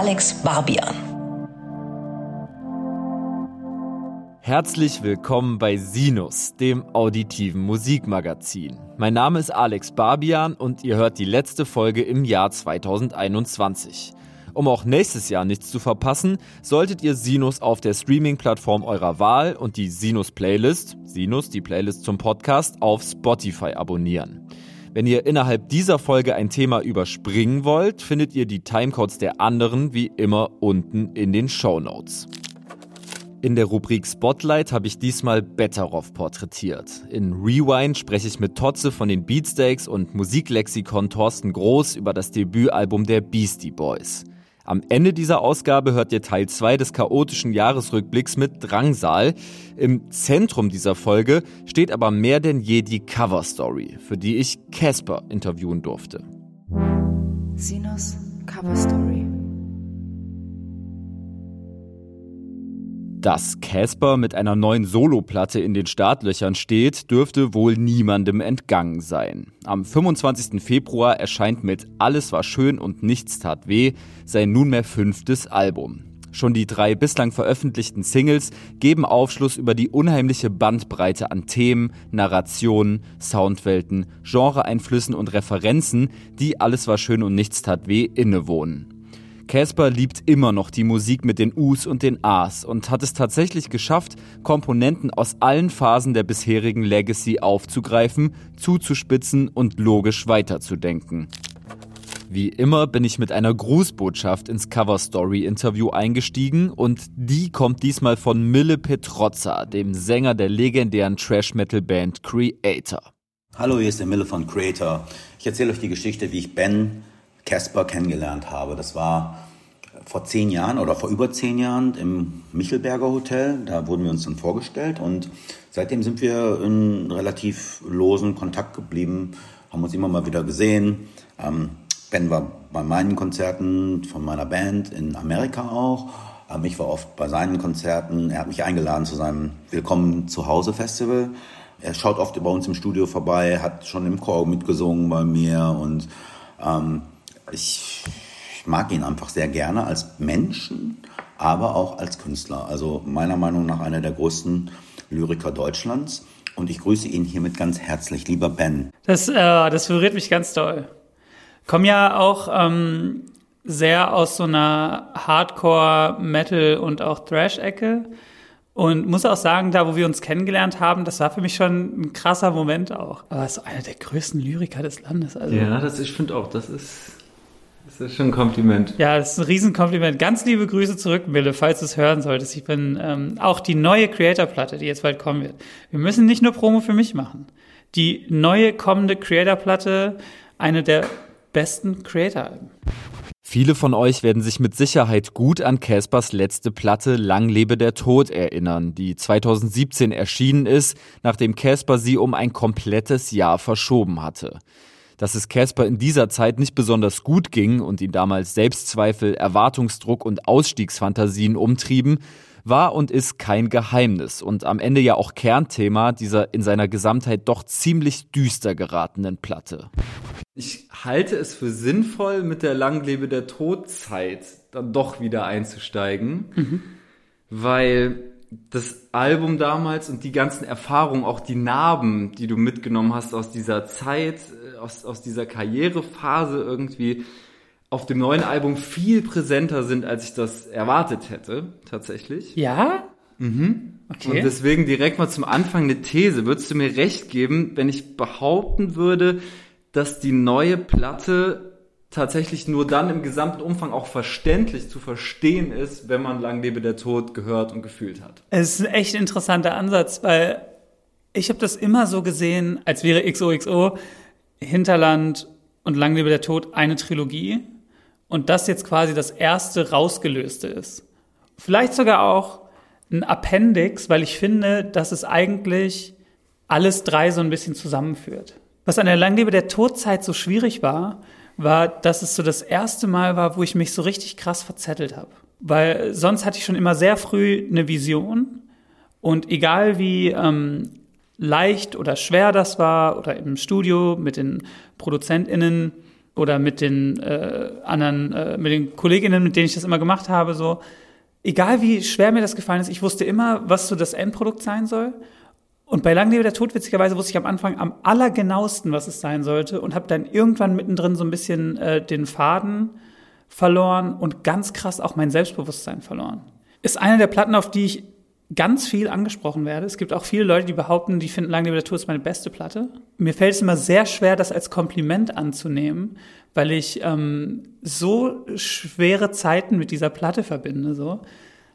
Alex Barbian. Herzlich willkommen bei Sinus, dem auditiven Musikmagazin. Mein Name ist Alex Barbian und ihr hört die letzte Folge im Jahr 2021. Um auch nächstes Jahr nichts zu verpassen, solltet ihr Sinus auf der Streaming-Plattform eurer Wahl und die Sinus-Playlist, Sinus, die Playlist zum Podcast, auf Spotify abonnieren. Wenn ihr innerhalb dieser Folge ein Thema überspringen wollt, findet ihr die Timecodes der anderen wie immer unten in den Show Notes. In der Rubrik Spotlight habe ich diesmal Betteroff porträtiert. In Rewind spreche ich mit Totze von den Beatsteaks und Musiklexikon Thorsten Groß über das Debütalbum der Beastie Boys. Am Ende dieser Ausgabe hört ihr Teil 2 des chaotischen Jahresrückblicks mit Drangsal. Im Zentrum dieser Folge steht aber mehr denn je die Coverstory, für die ich Casper interviewen durfte. Sinus Coverstory. Dass Casper mit einer neuen Soloplatte in den Startlöchern steht, dürfte wohl niemandem entgangen sein. Am 25. Februar erscheint mit Alles war schön und nichts tat weh sein nunmehr fünftes Album. Schon die drei bislang veröffentlichten Singles geben Aufschluss über die unheimliche Bandbreite an Themen, Narrationen, Soundwelten, Genreeinflüssen und Referenzen, die Alles war schön und nichts tat weh innewohnen. Casper liebt immer noch die Musik mit den Us und den As und hat es tatsächlich geschafft, Komponenten aus allen Phasen der bisherigen Legacy aufzugreifen, zuzuspitzen und logisch weiterzudenken. Wie immer bin ich mit einer Grußbotschaft ins Cover Story Interview eingestiegen und die kommt diesmal von Mille Petrozza, dem Sänger der legendären Trash Metal Band Creator. Hallo, hier ist der Mille von Creator. Ich erzähle euch die Geschichte, wie ich Ben Casper kennengelernt habe. Das war vor zehn Jahren oder vor über zehn Jahren im Michelberger Hotel. Da wurden wir uns dann vorgestellt und seitdem sind wir in relativ losen Kontakt geblieben, haben uns immer mal wieder gesehen. Ähm, ben war bei meinen Konzerten von meiner Band in Amerika auch. Ähm, ich war oft bei seinen Konzerten. Er hat mich eingeladen zu seinem Willkommen zu Hause Festival. Er schaut oft bei uns im Studio vorbei, hat schon im Chor mitgesungen bei mir und ähm, ich, ich mag ihn einfach sehr gerne als Menschen, aber auch als Künstler. Also meiner Meinung nach einer der größten Lyriker Deutschlands. Und ich grüße ihn hiermit ganz herzlich, lieber Ben. Das, äh, das berührt mich ganz doll. Komm ja auch ähm, sehr aus so einer Hardcore, Metal und auch Thrash-Ecke. Und muss auch sagen, da wo wir uns kennengelernt haben, das war für mich schon ein krasser Moment auch. Aber er ist einer der größten Lyriker des Landes. Also. Ja, das, ich finde auch, das ist das ist schon ein Kompliment. Ja, das ist ein Riesenkompliment. Ganz liebe Grüße zurück, Mille, falls du es hören solltest. Ich bin ähm, auch die neue Creator-Platte, die jetzt bald kommen wird. Wir müssen nicht nur Promo für mich machen. Die neue kommende Creator-Platte, eine der besten Creator-Alben. Viele von euch werden sich mit Sicherheit gut an Caspers letzte Platte Lang lebe der Tod erinnern, die 2017 erschienen ist, nachdem Casper sie um ein komplettes Jahr verschoben hatte. Dass es Casper in dieser Zeit nicht besonders gut ging und ihn damals Selbstzweifel, Erwartungsdruck und Ausstiegsfantasien umtrieben, war und ist kein Geheimnis und am Ende ja auch Kernthema dieser in seiner Gesamtheit doch ziemlich düster geratenen Platte. Ich halte es für sinnvoll, mit der Langlebe der Todzeit dann doch wieder einzusteigen, mhm. weil das Album damals und die ganzen Erfahrungen, auch die Narben, die du mitgenommen hast aus dieser Zeit, aus, aus dieser Karrierephase irgendwie auf dem neuen Album viel präsenter sind, als ich das erwartet hätte, tatsächlich. Ja? Mhm. Okay. Und deswegen direkt mal zum Anfang eine These. Würdest du mir recht geben, wenn ich behaupten würde, dass die neue Platte tatsächlich nur dann im gesamten Umfang auch verständlich zu verstehen ist, wenn man Lang lebe der Tod gehört und gefühlt hat. Es ist ein echt interessanter Ansatz, weil ich habe das immer so gesehen, als wäre XOXO Hinterland und Lang lebe der Tod eine Trilogie und das jetzt quasi das erste rausgelöste ist. Vielleicht sogar auch ein Appendix, weil ich finde, dass es eigentlich alles drei so ein bisschen zusammenführt. Was an der Langlebe der Todzeit so schwierig war, war, dass es so das erste Mal war, wo ich mich so richtig krass verzettelt habe. Weil sonst hatte ich schon immer sehr früh eine Vision und egal wie ähm, leicht oder schwer das war oder im Studio mit den ProduzentInnen oder mit den äh, anderen, äh, mit den Kolleginnen, mit denen ich das immer gemacht habe, so, egal wie schwer mir das gefallen ist, ich wusste immer, was so das Endprodukt sein soll. Und bei Langlebe der Tod, witzigerweise, wusste ich am Anfang am allergenauesten, was es sein sollte und habe dann irgendwann mittendrin so ein bisschen äh, den Faden verloren und ganz krass auch mein Selbstbewusstsein verloren. Ist eine der Platten, auf die ich ganz viel angesprochen werde. Es gibt auch viele Leute, die behaupten, die finden Lange Natur ist meine beste Platte. Mir fällt es immer sehr schwer, das als Kompliment anzunehmen, weil ich ähm, so schwere Zeiten mit dieser Platte verbinde. So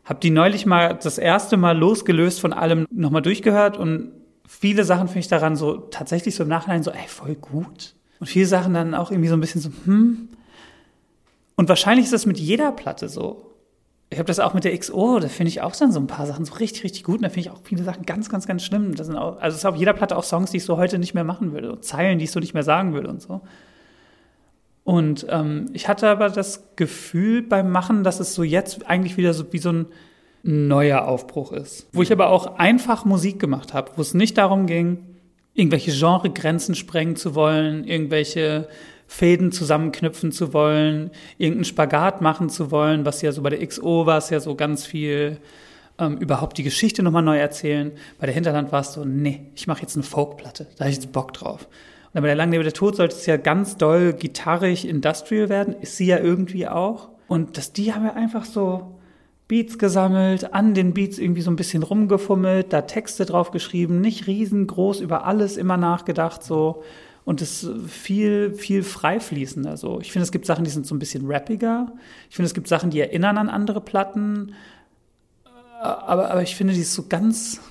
habe die neulich mal das erste Mal losgelöst von allem nochmal durchgehört und viele Sachen finde ich daran so tatsächlich so im Nachhinein so, ey, voll gut. Und viele Sachen dann auch irgendwie so ein bisschen so, hm. Und wahrscheinlich ist das mit jeder Platte so ich habe das auch mit der XO, da finde ich auch dann so ein paar Sachen so richtig, richtig gut. Und da finde ich auch viele Sachen ganz, ganz, ganz schlimm. Das sind auch, also es ist auf jeder Platte auch Songs, die ich so heute nicht mehr machen würde. Und Zeilen, die ich so nicht mehr sagen würde und so. Und ähm, ich hatte aber das Gefühl beim Machen, dass es so jetzt eigentlich wieder so wie so ein neuer Aufbruch ist. Wo ich aber auch einfach Musik gemacht habe, wo es nicht darum ging, irgendwelche Genregrenzen sprengen zu wollen, irgendwelche Fäden zusammenknüpfen zu wollen, irgendeinen Spagat machen zu wollen, was ja so bei der XO war es ja so ganz viel ähm, überhaupt die Geschichte nochmal neu erzählen. Bei der Hinterland war es so, nee, ich mache jetzt eine Folkplatte, da habe ich jetzt Bock drauf. Und bei der Langlebe der Tod sollte es ja ganz doll gitarrig industrial werden, ist sie ja irgendwie auch. Und das, die haben ja einfach so Beats gesammelt, an den Beats irgendwie so ein bisschen rumgefummelt, da Texte drauf geschrieben, nicht riesengroß über alles immer nachgedacht, so und es viel, viel frei fließender. Also ich finde, es gibt Sachen, die sind so ein bisschen rappiger. Ich finde, es gibt Sachen, die erinnern an andere Platten. Aber, aber ich finde, die ist so ganz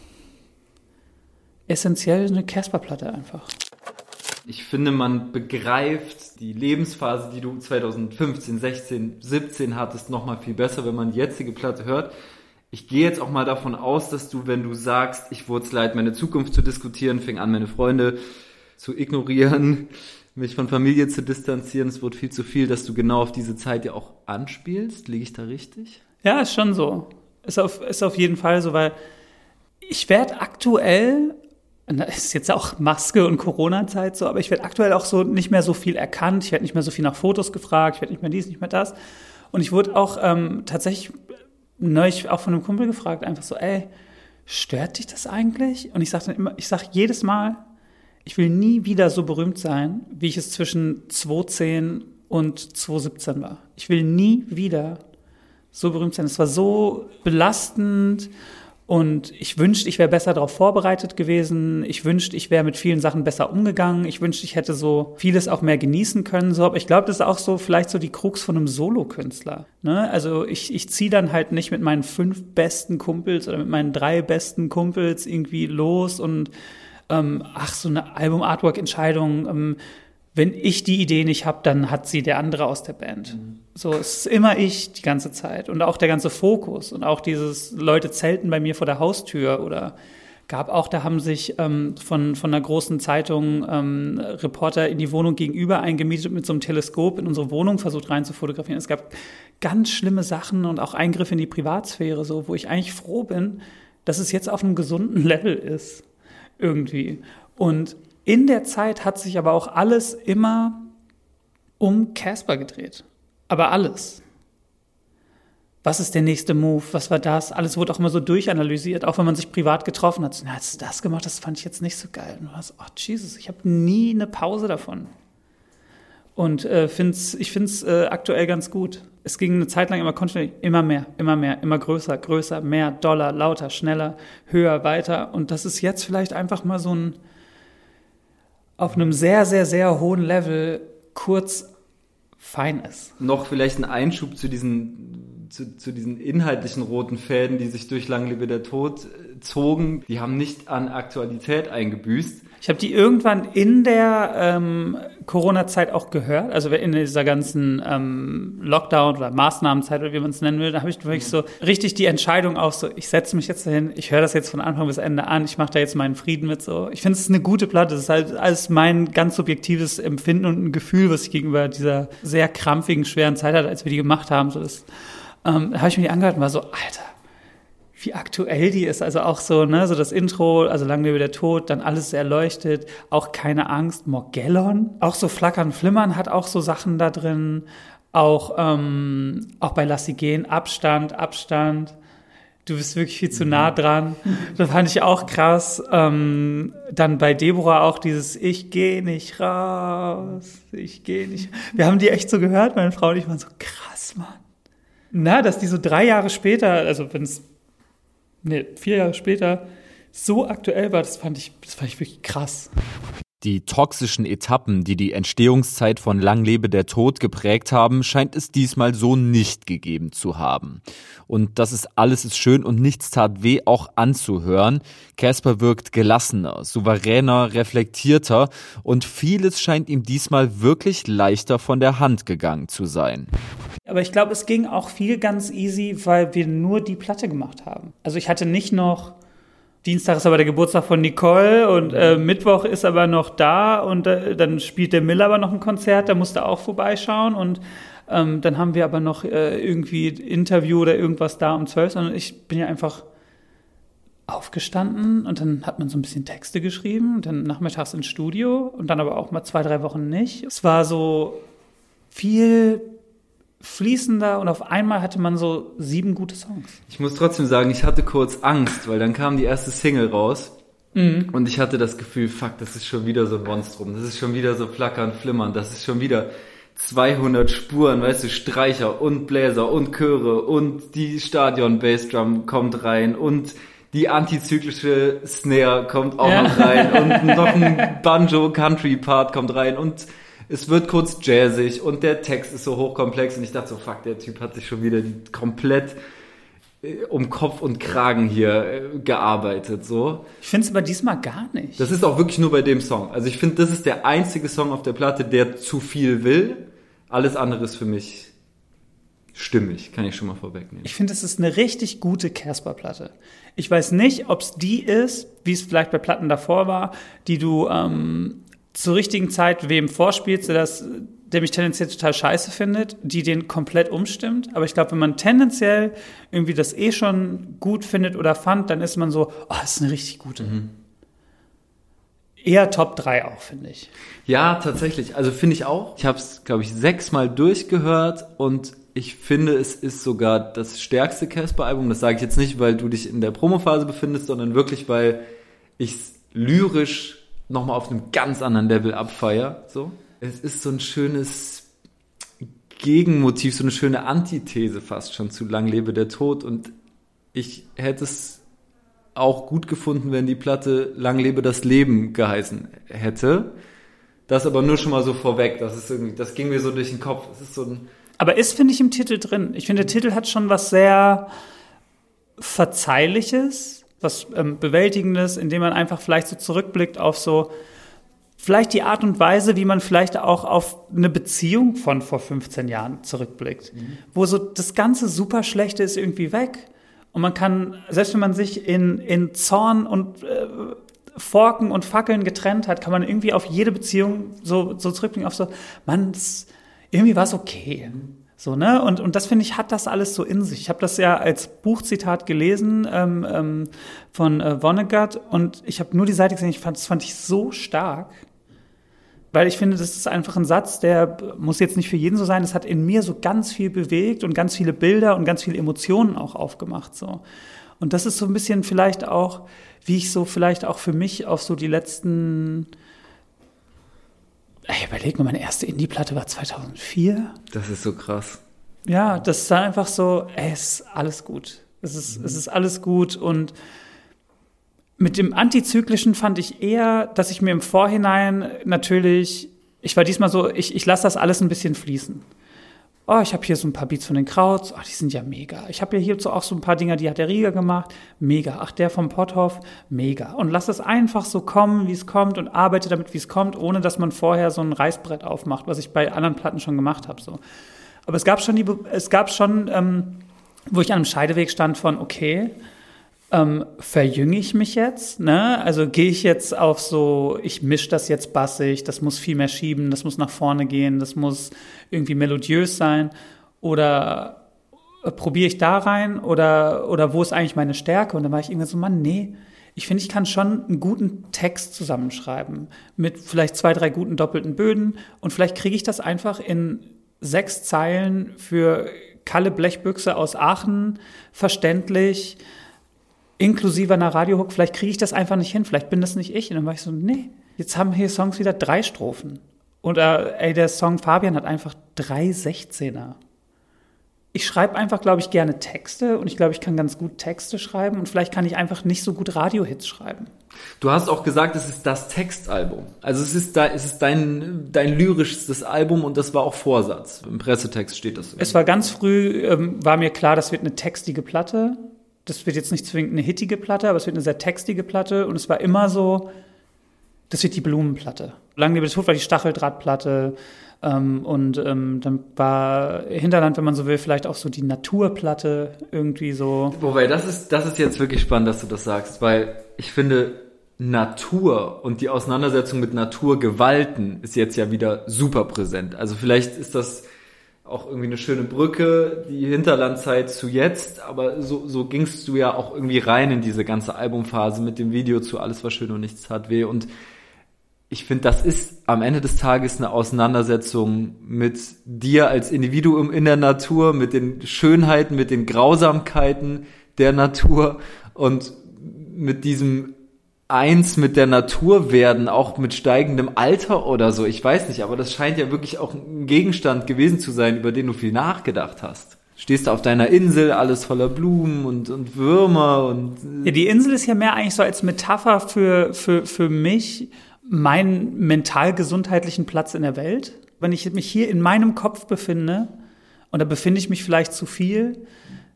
essentiell eine Casper-Platte einfach. Ich finde, man begreift die Lebensphase, die du 2015, 16, 17 hattest, nochmal viel besser, wenn man die jetzige Platte hört. Ich gehe jetzt auch mal davon aus, dass du, wenn du sagst, ich wurde es leid, meine Zukunft zu diskutieren, fing an, meine Freunde zu ignorieren, mich von Familie zu distanzieren. Es wird viel zu viel, dass du genau auf diese Zeit ja auch anspielst. Liege ich da richtig? Ja, ist schon so. Ist auf, ist auf jeden Fall so, weil ich werde aktuell, das ist jetzt auch Maske und Corona-Zeit so, aber ich werde aktuell auch so nicht mehr so viel erkannt. Ich werde nicht mehr so viel nach Fotos gefragt. Ich werde nicht mehr dies, nicht mehr das. Und ich wurde auch ähm, tatsächlich neulich auch von einem Kumpel gefragt, einfach so, ey, stört dich das eigentlich? Und ich sage dann immer, ich sage jedes Mal, ich will nie wieder so berühmt sein, wie ich es zwischen 2010 und 2017 war. Ich will nie wieder so berühmt sein. Es war so belastend und ich wünschte, ich wäre besser darauf vorbereitet gewesen. Ich wünschte, ich wäre mit vielen Sachen besser umgegangen. Ich wünschte, ich hätte so vieles auch mehr genießen können. So, aber ich glaube, das ist auch so vielleicht so die Krux von einem Solokünstler. Ne? Also ich, ich ziehe dann halt nicht mit meinen fünf besten Kumpels oder mit meinen drei besten Kumpels irgendwie los und ähm, ach, so eine Album-Artwork-Entscheidung, ähm, wenn ich die Idee nicht habe, dann hat sie der andere aus der Band. Mhm. So, es ist immer ich die ganze Zeit. Und auch der ganze Fokus und auch dieses Leute zelten bei mir vor der Haustür oder gab auch, da haben sich ähm, von, von einer großen Zeitung ähm, Reporter in die Wohnung gegenüber eingemietet mit so einem Teleskop in unsere Wohnung versucht rein zu fotografieren. Es gab ganz schlimme Sachen und auch Eingriffe in die Privatsphäre, so, wo ich eigentlich froh bin, dass es jetzt auf einem gesunden Level ist irgendwie. Und in der Zeit hat sich aber auch alles immer um Casper gedreht. Aber alles. Was ist der nächste Move? Was war das? Alles wurde auch immer so durchanalysiert, auch wenn man sich privat getroffen hat. Na, hast du das gemacht? Das fand ich jetzt nicht so geil. Und du hast, oh Jesus, ich habe nie eine Pause davon. Und äh, find's, ich finde es äh, aktuell ganz gut. Es ging eine Zeit lang immer kontinuierlich, immer mehr, immer mehr, immer größer, größer, mehr, doller, lauter, schneller, höher, weiter. Und das ist jetzt vielleicht einfach mal so ein auf einem sehr, sehr, sehr hohen Level kurz fein ist. Noch vielleicht ein Einschub zu diesen, zu, zu diesen inhaltlichen roten Fäden, die sich durch Langlebe der Tod äh, zogen. Die haben nicht an Aktualität eingebüßt. Ich habe die irgendwann in der ähm, Corona-Zeit auch gehört, also in dieser ganzen ähm, Lockdown- oder Maßnahmenzeit oder wie man es nennen will, da habe ich wirklich so richtig die Entscheidung auch so, ich setze mich jetzt dahin, ich höre das jetzt von Anfang bis Ende an, ich mache da jetzt meinen Frieden mit so. Ich finde es eine gute Platte, das ist halt alles mein ganz subjektives Empfinden und ein Gefühl, was ich gegenüber dieser sehr krampfigen, schweren Zeit hatte, als wir die gemacht haben. So das, ähm, da habe ich mir die angehört und war so, Alter, wie aktuell die ist. Also auch so, ne, so das Intro, also lang lebe der Tod, dann alles erleuchtet, auch keine Angst, Morgellon, auch so Flackern, Flimmern hat auch so Sachen da drin. Auch, ähm, auch bei Lass sie gehen, Abstand, Abstand. Du bist wirklich viel zu nah dran. Das fand ich auch krass. Ähm, dann bei Deborah auch dieses Ich gehe nicht raus, ich gehe nicht. Wir haben die echt so gehört, meine Frau und ich waren so krass, Mann. Na, dass die so drei Jahre später, also wenn es, nee, vier Jahre später so aktuell war, das fand ich, das fand ich wirklich krass. Die toxischen Etappen, die die Entstehungszeit von Lang lebe der Tod geprägt haben, scheint es diesmal so nicht gegeben zu haben. Und das ist alles ist schön und nichts tat weh auch anzuhören. Casper wirkt gelassener, souveräner, reflektierter und vieles scheint ihm diesmal wirklich leichter von der Hand gegangen zu sein. Aber ich glaube, es ging auch viel ganz easy, weil wir nur die Platte gemacht haben. Also ich hatte nicht noch Dienstag ist aber der Geburtstag von Nicole und äh, Mittwoch ist aber noch da und äh, dann spielt der Miller aber noch ein Konzert, da musste auch vorbeischauen und ähm, dann haben wir aber noch äh, irgendwie Interview oder irgendwas da um zwölf, sondern ich bin ja einfach aufgestanden und dann hat man so ein bisschen Texte geschrieben und dann nachmittags ins Studio und dann aber auch mal zwei, drei Wochen nicht. Es war so viel fließender und auf einmal hatte man so sieben gute Songs. Ich muss trotzdem sagen, ich hatte kurz Angst, weil dann kam die erste Single raus mhm. und ich hatte das Gefühl, fuck, das ist schon wieder so ein Monstrum, das ist schon wieder so flackern, flimmern, das ist schon wieder 200 Spuren, weißt du, Streicher und Bläser und Chöre und die Stadion Bassdrum kommt rein und die antizyklische Snare kommt auch ja. noch rein und noch ein Banjo Country Part kommt rein und es wird kurz jazzig und der Text ist so hochkomplex und ich dachte so, fuck, der Typ hat sich schon wieder komplett äh, um Kopf und Kragen hier äh, gearbeitet, so. Ich finde es aber diesmal gar nicht. Das ist auch wirklich nur bei dem Song. Also ich finde, das ist der einzige Song auf der Platte, der zu viel will. Alles andere ist für mich stimmig, kann ich schon mal vorwegnehmen. Ich finde, es ist eine richtig gute Casper-Platte. Ich weiß nicht, ob es die ist, wie es vielleicht bei Platten davor war, die du ähm, zur richtigen Zeit wem vorspielst, der das der mich tendenziell total scheiße findet, die den komplett umstimmt. Aber ich glaube, wenn man tendenziell irgendwie das eh schon gut findet oder fand, dann ist man so, oh, das ist eine richtig gute. Mhm. Eher Top 3 auch, finde ich. Ja, tatsächlich. Also finde ich auch. Ich habe es, glaube ich, sechsmal durchgehört und ich finde, es ist sogar das stärkste Casper-Album. Das sage ich jetzt nicht, weil du dich in der Promophase befindest, sondern wirklich, weil ich es lyrisch nochmal auf einem ganz anderen Level abfeier. So. Es ist so ein schönes Gegenmotiv, so eine schöne Antithese fast schon zu Lang lebe der Tod. Und ich hätte es auch gut gefunden, wenn die Platte Lang lebe das Leben geheißen hätte. Das aber nur schon mal so vorweg. Das ist irgendwie, das ging mir so durch den Kopf. Es ist so ein aber ist, finde ich, im Titel drin. Ich finde, der Titel hat schon was sehr Verzeihliches was ähm, Bewältigendes, indem man einfach vielleicht so zurückblickt auf so, vielleicht die Art und Weise, wie man vielleicht auch auf eine Beziehung von vor 15 Jahren zurückblickt, mhm. wo so das ganze super Schlechte ist irgendwie weg. Und man kann, selbst wenn man sich in, in Zorn und äh, Forken und Fackeln getrennt hat, kann man irgendwie auf jede Beziehung so, so zurückblicken, auf so, man, irgendwie war es okay. Mhm. So, ne? Und, und das finde ich, hat das alles so in sich. Ich habe das ja als Buchzitat gelesen ähm, ähm, von äh, Vonnegut und ich habe nur die Seite gesehen, ich fand, das fand ich so stark. Weil ich finde, das ist einfach ein Satz, der muss jetzt nicht für jeden so sein. Das hat in mir so ganz viel bewegt und ganz viele Bilder und ganz viele Emotionen auch aufgemacht. So. Und das ist so ein bisschen vielleicht auch, wie ich so vielleicht auch für mich auf so die letzten Ey, überleg mal, meine erste Indie-Platte war 2004. Das ist so krass. Ja, das ist einfach so, ey, es ist alles gut. Es ist, mhm. es ist alles gut und mit dem Antizyklischen fand ich eher, dass ich mir im Vorhinein natürlich, ich war diesmal so, ich, ich lasse das alles ein bisschen fließen oh, ich habe hier so ein paar Beats von den Krauts, oh, die sind ja mega. Ich habe ja hierzu auch so ein paar Dinger, die hat der Rieger gemacht, mega. Ach, der vom Potthoff, mega. Und lass es einfach so kommen, wie es kommt und arbeite damit, wie es kommt, ohne dass man vorher so ein Reißbrett aufmacht, was ich bei anderen Platten schon gemacht habe. So. Aber es gab schon, die, es gab schon ähm, wo ich an einem Scheideweg stand von, okay, ähm, verjünge ich mich jetzt? Ne? Also gehe ich jetzt auf so, ich mische das jetzt bassig, das muss viel mehr schieben, das muss nach vorne gehen, das muss irgendwie melodiös sein? Oder äh, probiere ich da rein oder, oder wo ist eigentlich meine Stärke? Und dann war ich irgendwann so, Mann, nee, ich finde, ich kann schon einen guten Text zusammenschreiben mit vielleicht zwei, drei guten doppelten Böden und vielleicht kriege ich das einfach in sechs Zeilen für Kalle Blechbüchse aus Aachen verständlich, inklusive einer Radiohook. Vielleicht kriege ich das einfach nicht hin, vielleicht bin das nicht ich. Und dann war ich so, nee, jetzt haben hier Songs wieder drei Strophen. Und äh, ey, der Song Fabian hat einfach drei Sechzehner ich schreibe einfach, glaube ich, gerne Texte und ich glaube, ich kann ganz gut Texte schreiben und vielleicht kann ich einfach nicht so gut Radiohits schreiben. Du hast auch gesagt, es ist das Textalbum. Also es ist, da, es ist dein, dein lyrischstes Album und das war auch Vorsatz. Im Pressetext steht das. Es war ganz früh, ähm, war mir klar, das wird eine textige Platte. Das wird jetzt nicht zwingend eine hittige Platte, aber es wird eine sehr textige Platte und es war immer so, das wird die Blumenplatte. Lang lebe Tod war die Stacheldrahtplatte. Ähm, und ähm, dann war Hinterland, wenn man so will, vielleicht auch so die Naturplatte irgendwie so. Wobei, das ist, das ist jetzt wirklich spannend, dass du das sagst, weil ich finde, Natur und die Auseinandersetzung mit Naturgewalten ist jetzt ja wieder super präsent. Also vielleicht ist das auch irgendwie eine schöne Brücke, die Hinterlandzeit zu jetzt, aber so, so gingst du ja auch irgendwie rein in diese ganze Albumphase mit dem Video zu Alles war schön und nichts tat weh. Und ich finde, das ist am Ende des Tages eine Auseinandersetzung mit dir als Individuum in der Natur, mit den Schönheiten, mit den Grausamkeiten der Natur und mit diesem eins mit der Natur werden, auch mit steigendem Alter oder so. Ich weiß nicht, aber das scheint ja wirklich auch ein Gegenstand gewesen zu sein, über den du viel nachgedacht hast. Stehst du auf deiner Insel, alles voller Blumen und, und Würmer und. Ja, die Insel ist ja mehr eigentlich so als Metapher für, für, für mich meinen mental-gesundheitlichen Platz in der Welt. Wenn ich mich hier in meinem Kopf befinde, und da befinde ich mich vielleicht zu viel,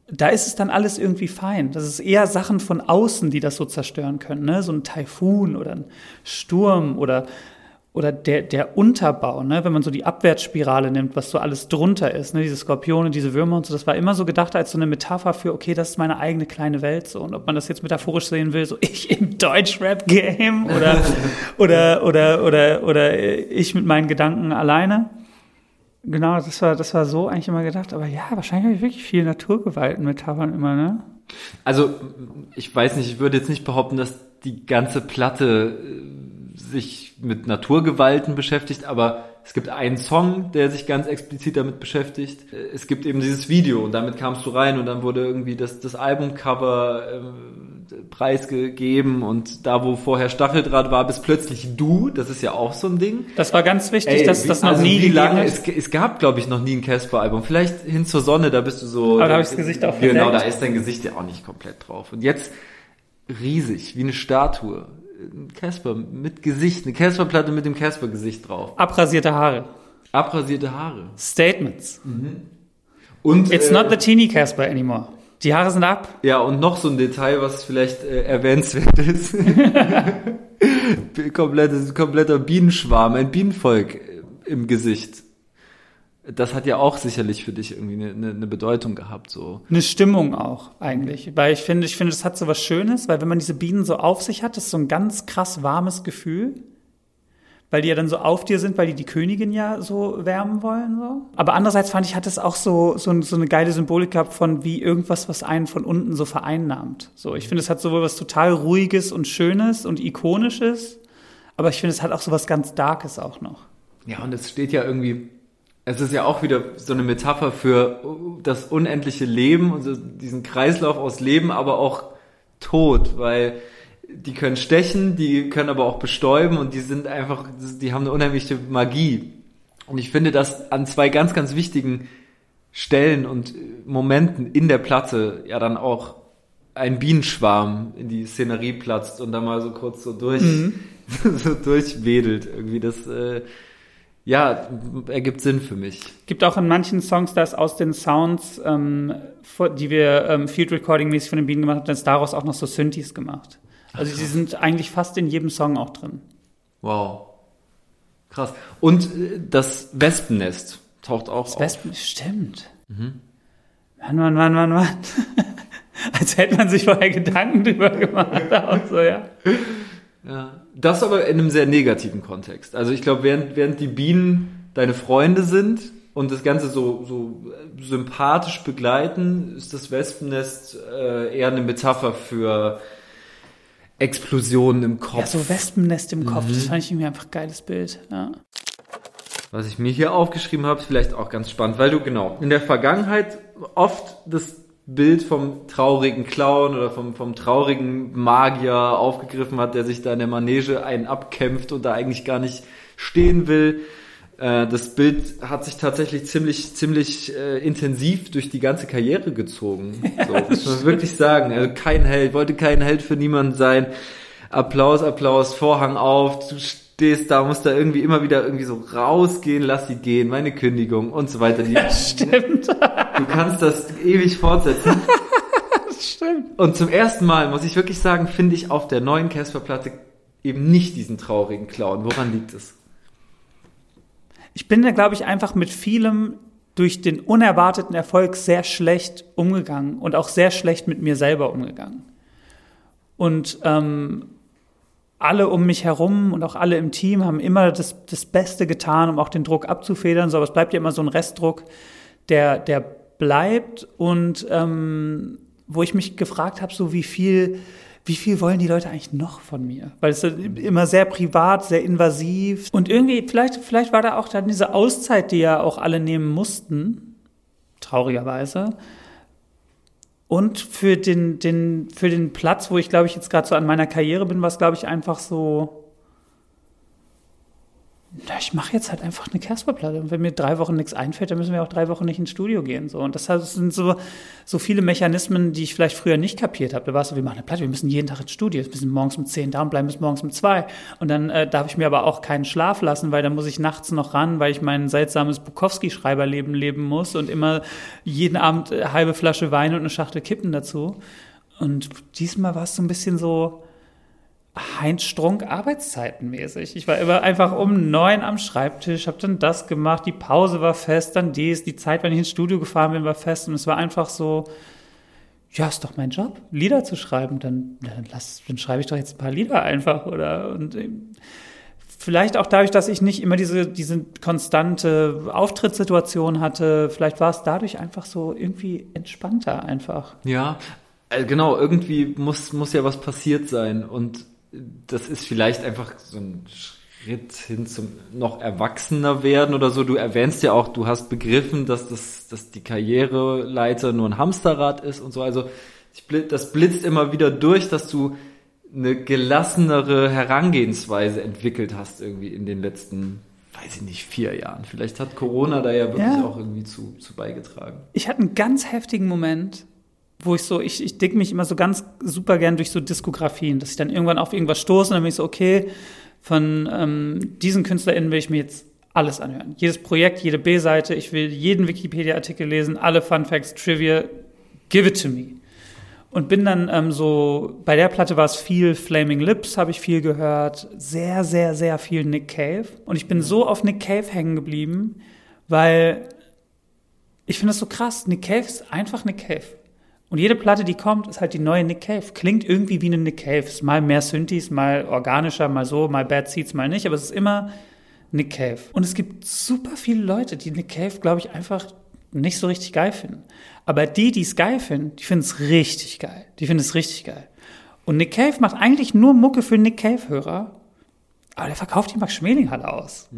da ist es dann alles irgendwie fein. Das ist eher Sachen von außen, die das so zerstören können. Ne? So ein Taifun oder ein Sturm oder oder der, der Unterbau, ne, wenn man so die Abwärtsspirale nimmt, was so alles drunter ist, ne, diese Skorpione, diese Würmer und so, das war immer so gedacht als so eine Metapher für, okay, das ist meine eigene kleine Welt so. Und ob man das jetzt metaphorisch sehen will, so ich im Deutschrap-Game oder, oder, oder, oder, oder ich mit meinen Gedanken alleine. Genau, das war, das war so eigentlich immer gedacht. Aber ja, wahrscheinlich habe ich wirklich viel Naturgewalten Metaphern immer, ne? Also, ich weiß nicht, ich würde jetzt nicht behaupten, dass die ganze Platte sich mit Naturgewalten beschäftigt, aber es gibt einen Song, der sich ganz explizit damit beschäftigt. Es gibt eben dieses Video und damit kamst du rein und dann wurde irgendwie das, das Albumcover äh, preisgegeben und da, wo vorher Stacheldraht war, bis plötzlich du, das ist ja auch so ein Ding. Das war ganz wichtig, Ey, dass wie, das noch also nie wie lange, es, es, gab, glaube ich, noch nie ein Casper-Album. Vielleicht hin zur Sonne, da bist du so. Aber da habe ich das Gesicht auch Genau, da ist dein Gesicht ja auch nicht komplett drauf. Und jetzt riesig, wie eine Statue Casper mit Gesicht, eine Casper-Platte mit dem Casper-Gesicht drauf. Abrasierte Haare. Abrasierte Haare. Statements. Mhm. Und It's äh, not the teeny Casper anymore. Die Haare sind ab. Ja, und noch so ein Detail, was vielleicht äh, erwähnenswert ist. komplettes, kompletter Bienenschwarm, ein Bienenvolk im Gesicht das hat ja auch sicherlich für dich irgendwie eine, eine, eine, Bedeutung gehabt, so. Eine Stimmung auch, eigentlich. Weil ich finde, ich finde, es hat so was Schönes, weil wenn man diese Bienen so auf sich hat, das ist so ein ganz krass warmes Gefühl. Weil die ja dann so auf dir sind, weil die die Königin ja so wärmen wollen, so. Aber andererseits fand ich, hat es auch so, so, so eine geile Symbolik gehabt von wie irgendwas, was einen von unten so vereinnahmt. So, ich finde, es hat sowohl was total Ruhiges und Schönes und Ikonisches, aber ich finde, es hat auch so was ganz Darkes auch noch. Ja, und es steht ja irgendwie es ist ja auch wieder so eine Metapher für das unendliche Leben und so diesen Kreislauf aus Leben, aber auch Tod, weil die können stechen, die können aber auch bestäuben und die sind einfach, die haben eine unheimliche Magie. Und ich finde, dass an zwei ganz, ganz wichtigen Stellen und Momenten in der Platte ja dann auch ein Bienenschwarm in die Szenerie platzt und da mal so kurz so durch, mhm. so durchwedelt. Irgendwie das, äh, ja, ergibt Sinn für mich. Gibt auch in manchen Songs, dass aus den Sounds, ähm, die wir ähm, Field Recording mäßig von den Bienen gemacht haben, dass daraus auch noch so Synthes gemacht. Also Ach, die sind eigentlich fast in jedem Song auch drin. Wow. Krass. Und äh, das Wespennest taucht auch das auf. Wespennest, stimmt. Mhm. Mann, Mann, Mann, Mann, Mann. Als hätte man sich vorher Gedanken drüber gemacht. Auch so, ja. Ja. Das aber in einem sehr negativen Kontext. Also ich glaube, während, während die Bienen deine Freunde sind, und das Ganze so, so sympathisch begleiten, ist das Wespennest äh, eher eine Metapher für Explosionen im Kopf. Ja, so Wespennest im Kopf, das fand ich irgendwie einfach ein geiles Bild. Ja. Was ich mir hier aufgeschrieben habe, ist vielleicht auch ganz spannend, weil du genau in der Vergangenheit oft das Bild vom traurigen Clown oder vom, vom traurigen Magier aufgegriffen hat, der sich da in der Manege einen abkämpft und da eigentlich gar nicht stehen will. Äh, das Bild hat sich tatsächlich ziemlich, ziemlich äh, intensiv durch die ganze Karriere gezogen. So, muss man wirklich sagen. Also kein Held, wollte kein Held für niemanden sein. Applaus, Applaus, Vorhang auf, stehst da, musst da irgendwie immer wieder irgendwie so rausgehen, lass sie gehen, meine Kündigung und so weiter. Die, Ja, stimmt. Du kannst das ewig fortsetzen. Das stimmt. Und zum ersten Mal, muss ich wirklich sagen, finde ich auf der neuen Casper-Platte eben nicht diesen traurigen Clown. Woran liegt es? Ich bin da, glaube ich, einfach mit vielem durch den unerwarteten Erfolg sehr schlecht umgegangen und auch sehr schlecht mit mir selber umgegangen. Und ähm, alle um mich herum und auch alle im Team haben immer das, das Beste getan, um auch den Druck abzufedern. So, aber es bleibt ja immer so ein Restdruck, der, der bleibt und ähm, wo ich mich gefragt habe, so wie viel, wie viel wollen die Leute eigentlich noch von mir? Weil es ist immer sehr privat, sehr invasiv. Und irgendwie, vielleicht, vielleicht war da auch dann diese Auszeit, die ja auch alle nehmen mussten, traurigerweise. Und für den, den, für den Platz, wo ich glaube ich jetzt gerade so an meiner Karriere bin, war es glaube ich einfach so, ich mache jetzt halt einfach eine Casper-Platte. Und wenn mir drei Wochen nichts einfällt, dann müssen wir auch drei Wochen nicht ins Studio gehen. So. Und das sind so, so viele Mechanismen, die ich vielleicht früher nicht kapiert habe. Da war es so, wir machen eine Platte, wir müssen jeden Tag ins Studio, wir müssen morgens um zehn da und bleiben bis morgens um zwei. Und dann äh, darf ich mir aber auch keinen Schlaf lassen, weil dann muss ich nachts noch ran, weil ich mein seltsames Bukowski-Schreiberleben leben muss und immer jeden Abend äh, halbe Flasche Wein und eine Schachtel Kippen dazu. Und diesmal war es so ein bisschen so, Heinz Strunk arbeitszeitenmäßig. Ich war immer einfach um neun am Schreibtisch, habe dann das gemacht, die Pause war fest, dann dies, die Zeit, wenn ich ins Studio gefahren bin, war fest und es war einfach so, ja, ist doch mein Job, Lieder zu schreiben, dann, dann, lass, dann schreibe ich doch jetzt ein paar Lieder einfach oder und ähm, vielleicht auch dadurch, dass ich nicht immer diese, diese konstante Auftrittssituation hatte, vielleicht war es dadurch einfach so irgendwie entspannter einfach. Ja, äh, genau, irgendwie muss, muss ja was passiert sein und das ist vielleicht einfach so ein Schritt hin zum noch erwachsener werden oder so. Du erwähnst ja auch, du hast begriffen, dass das, dass die Karriereleiter nur ein Hamsterrad ist und so. Also das blitzt immer wieder durch, dass du eine gelassenere Herangehensweise entwickelt hast irgendwie in den letzten, weiß ich nicht, vier Jahren. Vielleicht hat Corona da ja wirklich Ja. auch irgendwie zu, zu beigetragen. Ich hatte einen ganz heftigen Moment, wo ich so, ich, ich dick mich immer so ganz super gern durch so Diskografien, dass ich dann irgendwann auf irgendwas stoße und dann bin ich so, okay, von ähm, diesen KünstlerInnen will ich mir jetzt alles anhören. Jedes Projekt, jede B-Seite, ich will jeden Wikipedia-Artikel lesen, alle Fun Facts, Trivia, give it to me. Und bin dann ähm, so, bei der Platte war es viel Flaming Lips, habe ich viel gehört, sehr, sehr, sehr viel Nick Cave. Und ich bin so auf Nick Cave hängen geblieben, weil ich finde das so krass. Nick Cave ist einfach Nick Cave. Und jede Platte, die kommt, ist halt die neue Nick Cave. Klingt irgendwie wie eine Nick Cave. Ist mal mehr Synthes, mal organischer, mal so, mal Bad Seeds, mal nicht. Aber es ist immer Nick Cave. Und es gibt super viele Leute, die Nick Cave, glaube ich, einfach nicht so richtig geil finden. Aber die, die es geil finden, die finden es richtig geil. Die finden es richtig geil. Und Nick Cave macht eigentlich nur Mucke für Nick Cave-Hörer. Aber der verkauft die Max Schmeling-Halle aus.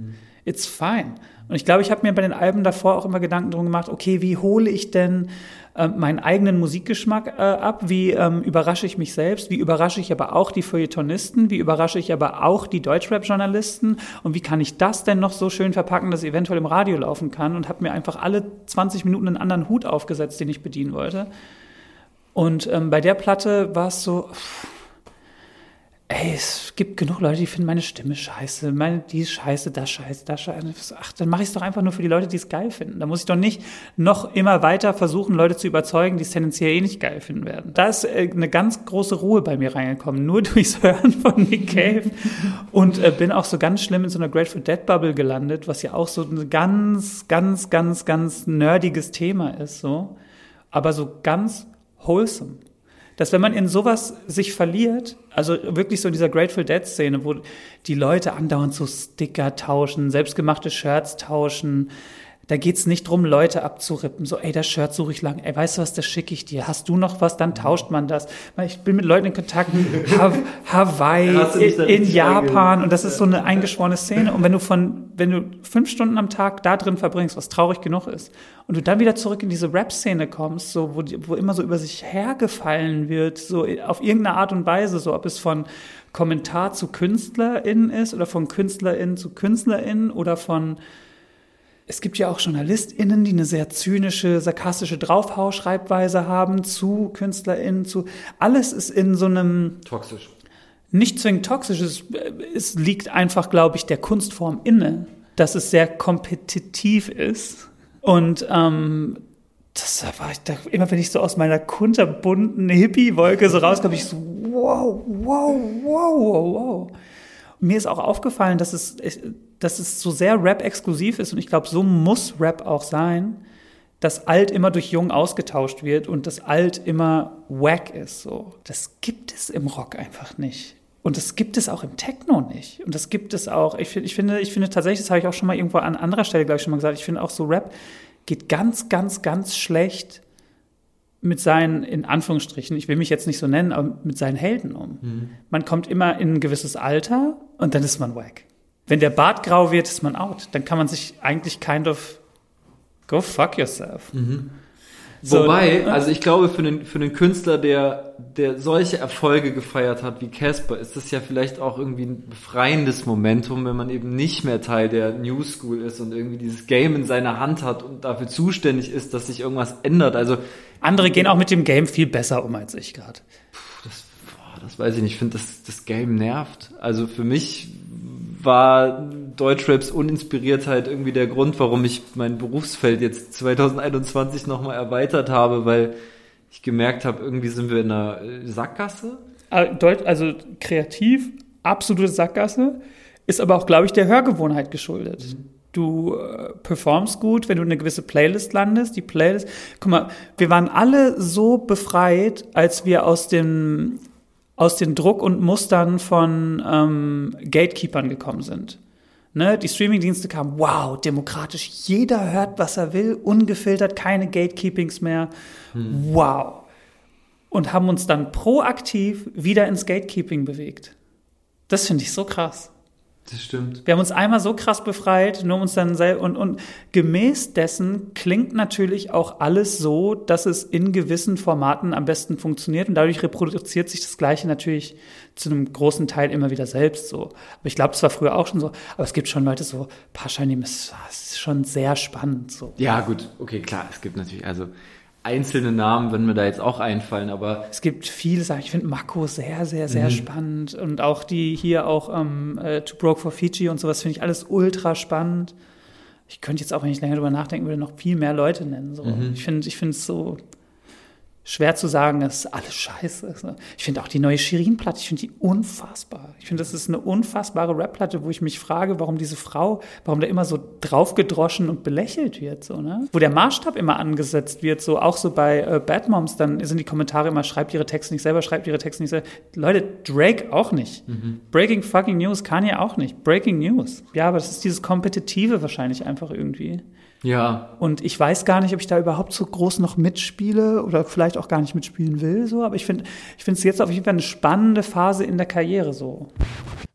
It's fine. Und ich glaube, ich habe mir bei den Alben davor auch immer Gedanken drum gemacht, okay, wie hole ich denn ähm, meinen eigenen Musikgeschmack äh, ab? Wie ähm, überrasche ich mich selbst? Wie überrasche ich aber auch die Feuilletonisten? Wie überrasche ich aber auch die Deutschrap-Journalisten? Und wie kann ich das denn noch so schön verpacken, dass es eventuell im Radio laufen kann? Und habe mir einfach alle 20 Minuten einen anderen Hut aufgesetzt, den ich bedienen wollte. Und ähm, bei der Platte war es so, pff, ey, es gibt genug Leute, die finden meine Stimme scheiße, meine, die ist scheiße, das scheiße, das scheiße. Ach, dann mache ich es doch einfach nur für die Leute, die es geil finden. Da muss ich doch nicht noch immer weiter versuchen, Leute zu überzeugen, die es tendenziell eh nicht geil finden werden. Da ist äh, eine ganz große Ruhe bei mir reingekommen, nur durchs Hören von Nick Cave. Und äh, bin auch so ganz schlimm in so einer Grateful Dead Bubble gelandet, was ja auch so ein ganz, ganz, ganz, ganz nerdiges Thema ist, so. Aber so ganz wholesome dass wenn man in sowas sich verliert, also wirklich so in dieser Grateful Dead Szene, wo die Leute andauernd so Sticker tauschen, selbstgemachte Shirts tauschen, Da geht's nicht drum, Leute abzurippen. So, ey, das Shirt suche ich lang. Ey, weißt du was, das schicke ich dir. Hast du noch was? Dann tauscht man das. Ich bin mit Leuten in Kontakt. Ha Hawaii, in, in Japan. Und das ist so eine eingeschworene Szene. Und wenn du von, wenn du fünf Stunden am Tag da drin verbringst, was traurig genug ist, und du dann wieder zurück in diese Rap-Szene kommst, so, wo, wo immer so über sich hergefallen wird, so auf irgendeine Art und Weise, so ob es von Kommentar zu KünstlerInnen ist oder von KünstlerInnen zu KünstlerInnen oder von es gibt ja auch JournalistInnen, die eine sehr zynische, sarkastische Draufhau-Schreibweise haben zu KünstlerInnen, zu alles ist in so einem Toxisch. nicht zwingend toxisch, es, es liegt einfach, glaube ich, der Kunstform inne, dass es sehr kompetitiv ist. Und ähm, das war ich da, immer wenn ich so aus meiner kunterbunten Hippie-Wolke so rauskomme, ich so, wow, wow, wow, wow, wow. Mir ist auch aufgefallen, dass es, dass es so sehr Rap-exklusiv ist und ich glaube, so muss Rap auch sein, dass alt immer durch jung ausgetauscht wird und das alt immer wack ist. So. Das gibt es im Rock einfach nicht. Und das gibt es auch im Techno nicht. Und das gibt es auch, ich, ich, finde, ich finde tatsächlich, das habe ich auch schon mal irgendwo an anderer Stelle, glaube ich, schon mal gesagt, ich finde auch so Rap geht ganz, ganz, ganz schlecht mit seinen, in Anführungsstrichen, ich will mich jetzt nicht so nennen, aber mit seinen Helden um. Man kommt immer in ein gewisses Alter und dann ist man wack. Wenn der Bart grau wird, ist man out. Dann kann man sich eigentlich kind of go fuck yourself. So, Wobei, äh, also ich glaube, für einen, für einen Künstler, der, der solche Erfolge gefeiert hat wie Casper, ist das ja vielleicht auch irgendwie ein befreiendes Momentum, wenn man eben nicht mehr Teil der New School ist und irgendwie dieses Game in seiner Hand hat und dafür zuständig ist, dass sich irgendwas ändert. Also, Andere gehen auch mit dem Game viel besser um als ich gerade. das, boah, das weiß ich nicht. Ich finde, das, das Game nervt. Also für mich war Deutschraps Uninspiriertheit irgendwie der Grund, warum ich mein Berufsfeld jetzt 2021 nochmal erweitert habe, weil ich gemerkt habe, irgendwie sind wir in einer Sackgasse. Deut- Also kreativ, absolute Sackgasse, ist aber auch, glaube ich, der Hörgewohnheit geschuldet. Du äh, performst gut, wenn du eine gewisse Playlist landest. Die Playlist, guck mal, wir waren alle so befreit, als wir aus dem aus den Druck und Mustern von ähm, Gatekeepern gekommen sind. Ne, die Streamingdienste kamen, wow, demokratisch, jeder hört, was er will, ungefiltert, keine Gatekeepings mehr. Wow und haben uns dann proaktiv wieder ins Gatekeeping bewegt. Das finde ich so krass. Das stimmt. Wir haben uns einmal so krass befreit, nur um uns dann selber und, und gemäß dessen klingt natürlich auch alles so, dass es in gewissen Formaten am besten funktioniert und dadurch reproduziert sich das Gleiche natürlich zu einem großen Teil immer wieder selbst so. Aber ich glaube, es war früher auch schon so. Aber es gibt schon Leute so, Paschanim ist, ist schon sehr spannend so. Ja, gut, okay, klar, es gibt natürlich, also einzelne Namen, wenn mir da jetzt auch einfallen, aber Es gibt viele Sachen. Ich finde Mako sehr, sehr, sehr spannend. Und auch die hier auch ähm, äh, To Broke for Fiji und sowas finde ich alles ultra spannend. Ich könnte jetzt auch, wenn ich länger drüber nachdenken würde, noch viel mehr Leute nennen. So. Ich finde ich finde es so schwer zu sagen, es ist alles scheiße. So. Ich finde auch die neue Shirin-Platte, ich finde die unfassbar. Ich finde, das ist eine unfassbare Rap-Platte, wo ich mich frage, warum diese Frau, warum da immer so draufgedroschen und belächelt wird, so, ne? Wo der Maßstab immer angesetzt wird, so auch so bei äh, Bad Moms, dann sind die Kommentare immer, schreibt ihre Texte nicht selber, schreibt ihre Texte nicht selber. Leute, Drake auch nicht. Breaking fucking News, Kanye auch nicht. Breaking News. Ja, aber das ist dieses Kompetitive wahrscheinlich einfach irgendwie. Ja, Und ich weiß gar nicht, ob ich da überhaupt so groß noch mitspiele oder vielleicht auch gar nicht mitspielen will, so. Aber ich finde, ich finde es jetzt auf jeden Fall eine spannende Phase in der Karriere, so.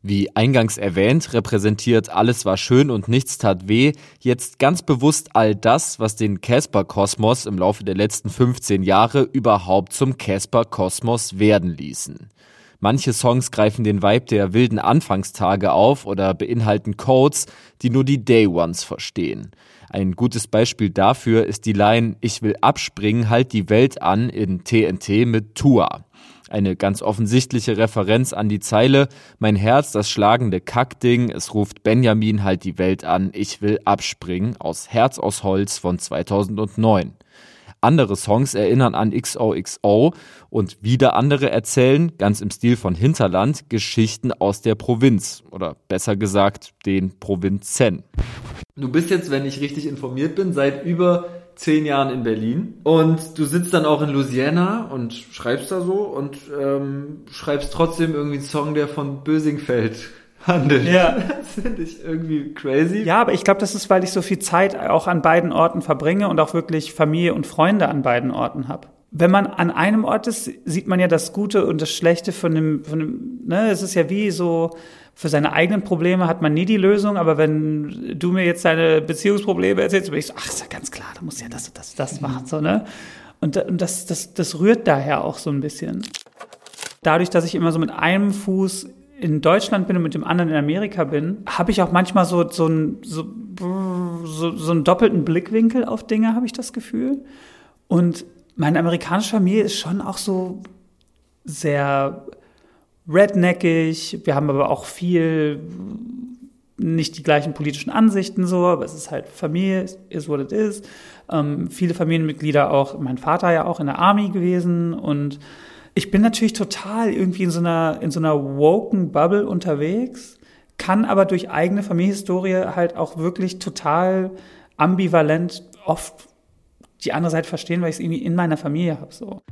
Wie eingangs erwähnt, repräsentiert Alles war schön und nichts tat weh jetzt ganz bewusst all das, was den Casper-Kosmos im Laufe der letzten 15 Jahre überhaupt zum Casper-Kosmos werden ließen. Manche Songs greifen den Vibe der wilden Anfangstage auf oder beinhalten Codes, die nur die Day Ones verstehen. Ein gutes Beispiel dafür ist die Line Ich will abspringen, halt die Welt an in TNT mit Tua. Eine ganz offensichtliche Referenz an die Zeile Mein Herz, das schlagende Kackding, es ruft Benjamin halt die Welt an, ich will abspringen aus Herz aus Holz von 2009. Andere Songs erinnern an XOXO und wieder andere erzählen, ganz im Stil von Hinterland, Geschichten aus der Provinz oder besser gesagt den Provinzen. Du bist jetzt, wenn ich richtig informiert bin, seit über zehn Jahren in Berlin und du sitzt dann auch in Louisiana und schreibst da so und ähm, schreibst trotzdem irgendwie einen Song, der von Bösingfeld handelt. Ja. Das finde ich irgendwie crazy. Ja, aber ich glaube, das ist, weil ich so viel Zeit auch an beiden Orten verbringe und auch wirklich Familie und Freunde an beiden Orten habe. Wenn man an einem Ort ist, sieht man ja das Gute und das Schlechte von dem, von dem, ne, es ist ja wie so, für seine eigenen Probleme hat man nie die Lösung, aber wenn du mir jetzt deine Beziehungsprobleme erzählst, bin ich so, ach, ist ja ganz klar, da muss ja das und das, das machen, so, ne? Und, und das, das, das rührt daher auch so ein bisschen. Dadurch, dass ich immer so mit einem Fuß in Deutschland bin und mit dem anderen in Amerika bin, habe ich auch manchmal so, so, ein, so, so, so einen doppelten Blickwinkel auf Dinge, habe ich das Gefühl. Und meine amerikanische Familie ist schon auch so sehr redneckig. Wir haben aber auch viel nicht die gleichen politischen Ansichten so, aber es ist halt Familie, is what it is. Ähm, viele Familienmitglieder auch, mein Vater ja auch in der Army gewesen und ich bin natürlich total irgendwie in so einer, in so einer woken Bubble unterwegs, kann aber durch eigene Familienhistorie halt auch wirklich total ambivalent oft die andere Seite verstehen, weil ich es irgendwie in meiner Familie habe. So.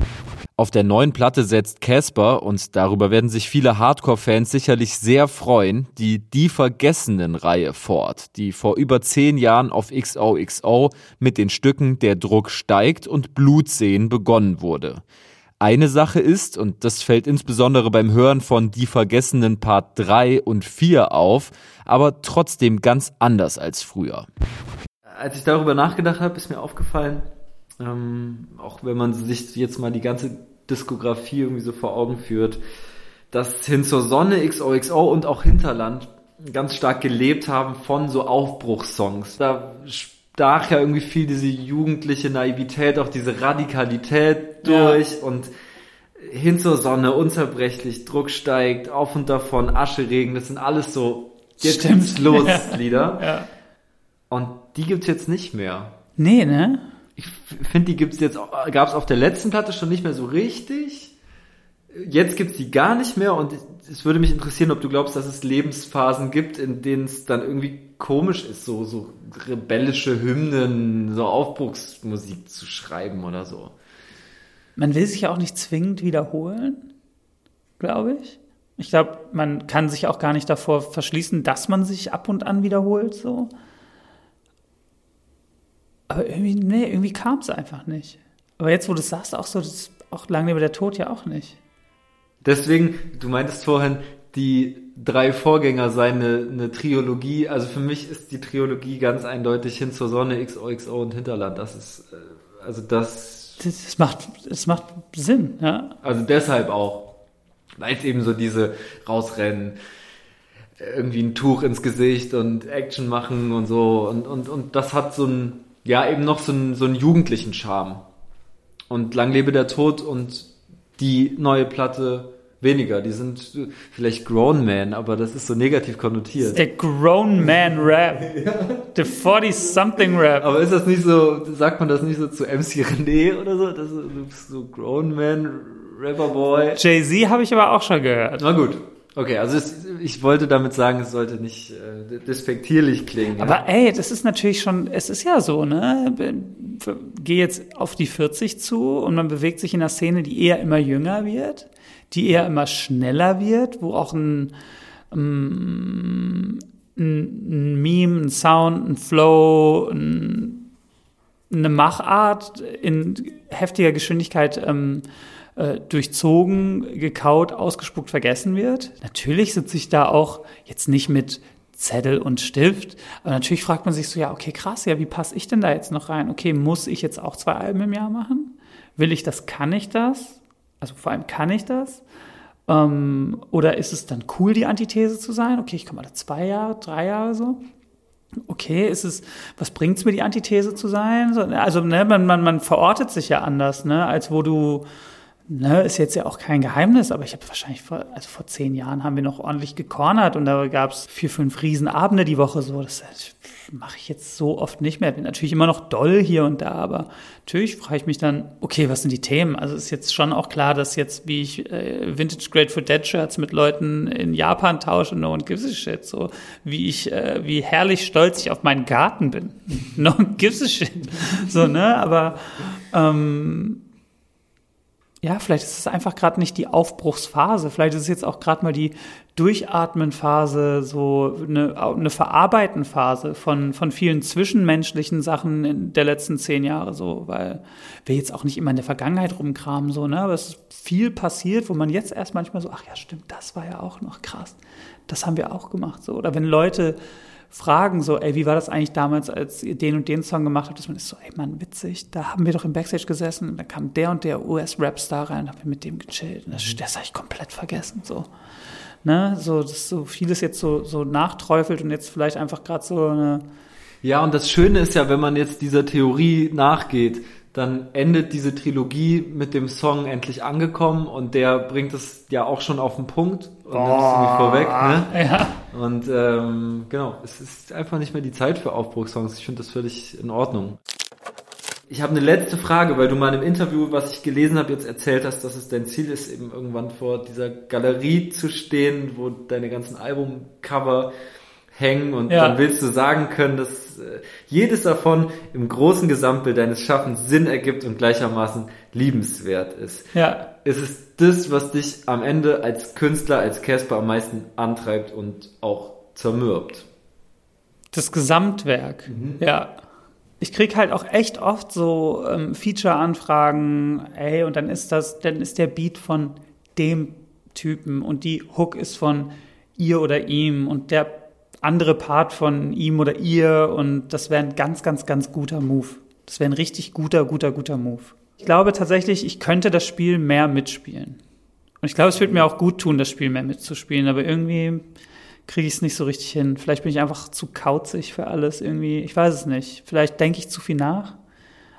Auf der neuen Platte setzt Casper, und darüber werden sich viele Hardcore-Fans sicherlich sehr freuen, die Die Vergessenen-Reihe fort, die vor über zehn Jahren auf XOXO mit den Stücken Der Druck steigt und Blutsehen begonnen wurde. Eine Sache ist, und das fällt insbesondere beim Hören von Die Vergessenen Part 3 und 4 auf, aber trotzdem ganz anders als früher. Als ich darüber nachgedacht habe, ist mir aufgefallen, ähm, auch wenn man sich jetzt mal die ganze Diskografie irgendwie so vor Augen führt, dass Hin zur Sonne, XOXO und auch Hinterland ganz stark gelebt haben von so Aufbruchssongs. Da stach ja irgendwie viel diese jugendliche Naivität, auch diese Radikalität durch ja. und hin zur Sonne, unzerbrechlich, Druck steigt, auf und davon, Ascheregen, das sind alles so jetzt Stimmt. los Lieder. Ja. Und die gibt's jetzt nicht mehr. Nee, ne? Ich finde, die gibt's jetzt, gab's auf der letzten Platte schon nicht mehr so richtig. Jetzt gibt's die gar nicht mehr und es würde mich interessieren, ob du glaubst, dass es Lebensphasen gibt, in denen es dann irgendwie komisch ist, so, so rebellische Hymnen, so Aufbruchsmusik zu schreiben oder so. Man will sich ja auch nicht zwingend wiederholen, glaube ich. Ich glaube, man kann sich auch gar nicht davor verschließen, dass man sich ab und an wiederholt, so. Aber irgendwie, nee, irgendwie kam es einfach nicht. Aber jetzt, wo du es sagst, auch so, das auch lange über der Tod ja auch nicht. Deswegen, du meintest vorhin, die drei Vorgänger seien eine, eine Triologie. Also für mich ist die Triologie ganz eindeutig hin zur Sonne, XOXO und Hinterland. Das ist, äh, also das. Das macht, das macht Sinn, ja. Also deshalb auch. Weil es eben so diese rausrennen, irgendwie ein Tuch ins Gesicht und Action machen und so. Und, und, und das hat so ein, ja, eben noch so einen, so einen jugendlichen Charme. Und Lang lebe der Tod und die neue Platte weniger. Die sind vielleicht Grown Man, aber das ist so negativ konnotiert. Der Grown Man Rap. ja. Der 40-something Rap. Aber ist das nicht so, sagt man das nicht so zu MC René oder so? Das ist so Grown Man Rapper Boy. Jay-Z habe ich aber auch schon gehört. Na gut. Okay, also es, ich wollte damit sagen, es sollte nicht äh, despektierlich klingen. Aber ja. ey, das ist natürlich schon, es ist ja so, ne? Geh jetzt auf die 40 zu und man bewegt sich in einer Szene, die eher immer jünger wird, die eher immer schneller wird, wo auch ein, ähm, ein, ein Meme, ein Sound, ein Flow, ein, eine Machart in heftiger Geschwindigkeit ähm, äh, durchzogen, gekaut, ausgespuckt, vergessen wird. Natürlich sitze ich da auch jetzt nicht mit Zettel und Stift, aber natürlich fragt man sich so, ja, okay, krass, ja, wie passe ich denn da jetzt noch rein? Okay, muss ich jetzt auch zwei Alben im Jahr machen? Will ich das, kann ich das? Also vor allem kann ich das? Ähm, oder ist es dann cool, die Antithese zu sein? Okay, ich komme alle zwei Jahre, drei Jahre so. Okay, ist es, was bringt es mir, die Antithese zu sein? Also, ne, man, man, man verortet sich ja anders, ne, als wo du ne, ist jetzt ja auch kein Geheimnis, aber ich habe wahrscheinlich vor, also vor zehn Jahren haben wir noch ordentlich gecornert und da gab es vier, fünf Riesenabende die Woche so. Das, das mache ich jetzt so oft nicht mehr. Bin natürlich immer noch doll hier und da, aber natürlich frage ich mich dann, okay, was sind die Themen? Also ist jetzt schon auch klar, dass jetzt, wie ich äh, Vintage Grateful Dead Shirts mit Leuten in Japan tausche, no one gives a shit. So wie ich, äh, wie herrlich stolz ich auf meinen Garten bin. no one gives a shit. So, ne? Aber ähm, ja, vielleicht ist es einfach gerade nicht die Aufbruchsphase. Vielleicht ist es jetzt auch gerade mal die Durchatmenphase, so eine, eine Verarbeitenphase von, von vielen zwischenmenschlichen Sachen in der letzten zehn Jahre, so, weil wir jetzt auch nicht immer in der Vergangenheit rumkramen, so, ne, aber es ist viel passiert, wo man jetzt erst manchmal so, ach ja, stimmt, das war ja auch noch krass. Das haben wir auch gemacht, so. Oder wenn Leute fragen, so, ey, wie war das eigentlich damals, als ihr den und den Song gemacht habt, dass man ist so, ey, Mann, witzig, da haben wir doch im Backstage gesessen und da kam der und der US-Rap-Star rein und haben wir mit dem gechillt und das, mhm. das habe ich komplett vergessen, so. Ne, so, dass so vieles jetzt so, so nachträufelt und jetzt vielleicht einfach gerade so eine. Ja, und das Schöne ist ja, wenn man jetzt dieser Theorie nachgeht, dann endet diese Trilogie mit dem Song endlich angekommen und der bringt es ja auch schon auf den Punkt und oh, nimmt es irgendwie vorweg. Ne? Ja. Und ähm, genau, es ist einfach nicht mehr die Zeit für Aufbruchssongs. Ich finde das völlig in Ordnung. Ich habe eine letzte Frage, weil du mal im Interview, was ich gelesen habe, jetzt erzählt hast, dass es dein Ziel ist, eben irgendwann vor dieser Galerie zu stehen, wo deine ganzen Albumcover hängen und ja. dann willst du sagen können, dass äh, jedes davon im großen Gesamtbild deines Schaffens Sinn ergibt und gleichermaßen liebenswert ist. Ja. Ist es das, was dich am Ende als Künstler, als Casper am meisten antreibt und auch zermürbt? Das Gesamtwerk, mhm. ja. Ich krieg halt auch echt oft so ähm, Feature-Anfragen, ey, und dann ist das, dann ist der Beat von dem Typen und die Hook ist von ihr oder ihm und der andere Part von ihm oder ihr und das wäre ein ganz, ganz, ganz guter Move. Das wäre ein richtig guter, guter, guter Move. Ich glaube tatsächlich, ich könnte das Spiel mehr mitspielen. Und ich glaube, es würde mir auch gut tun, das Spiel mehr mitzuspielen, aber irgendwie kriege ich es nicht so richtig hin. Vielleicht bin ich einfach zu kauzig für alles irgendwie. Ich weiß es nicht. Vielleicht denke ich zu viel nach.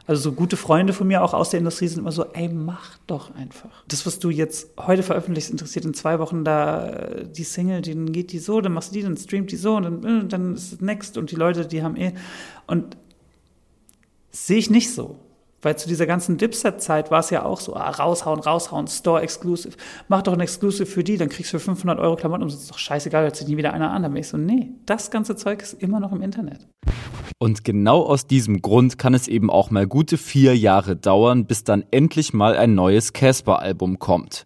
Also so gute Freunde von mir auch aus der Industrie sind immer so, ey, mach doch einfach. Das, was du jetzt heute veröffentlichst, interessiert in zwei Wochen da äh, die Single, dann geht die so, dann machst du die, dann streamt die so und dann, äh, dann ist es next und die Leute, die haben eh. Und sehe ich nicht so. Weil zu dieser ganzen Dipset-Zeit war es ja auch so, ah, raushauen, raushauen, Store-Exclusive. Mach doch ein Exclusive für die, dann kriegst du für 500 Euro Klamotten und es ist doch scheißegal, hört sich nie wieder einer an. Dann bin ich so, nee, das ganze Zeug ist immer noch im Internet. Und genau aus diesem Grund kann es eben auch mal gute vier Jahre dauern, bis dann endlich mal ein neues Casper-Album kommt.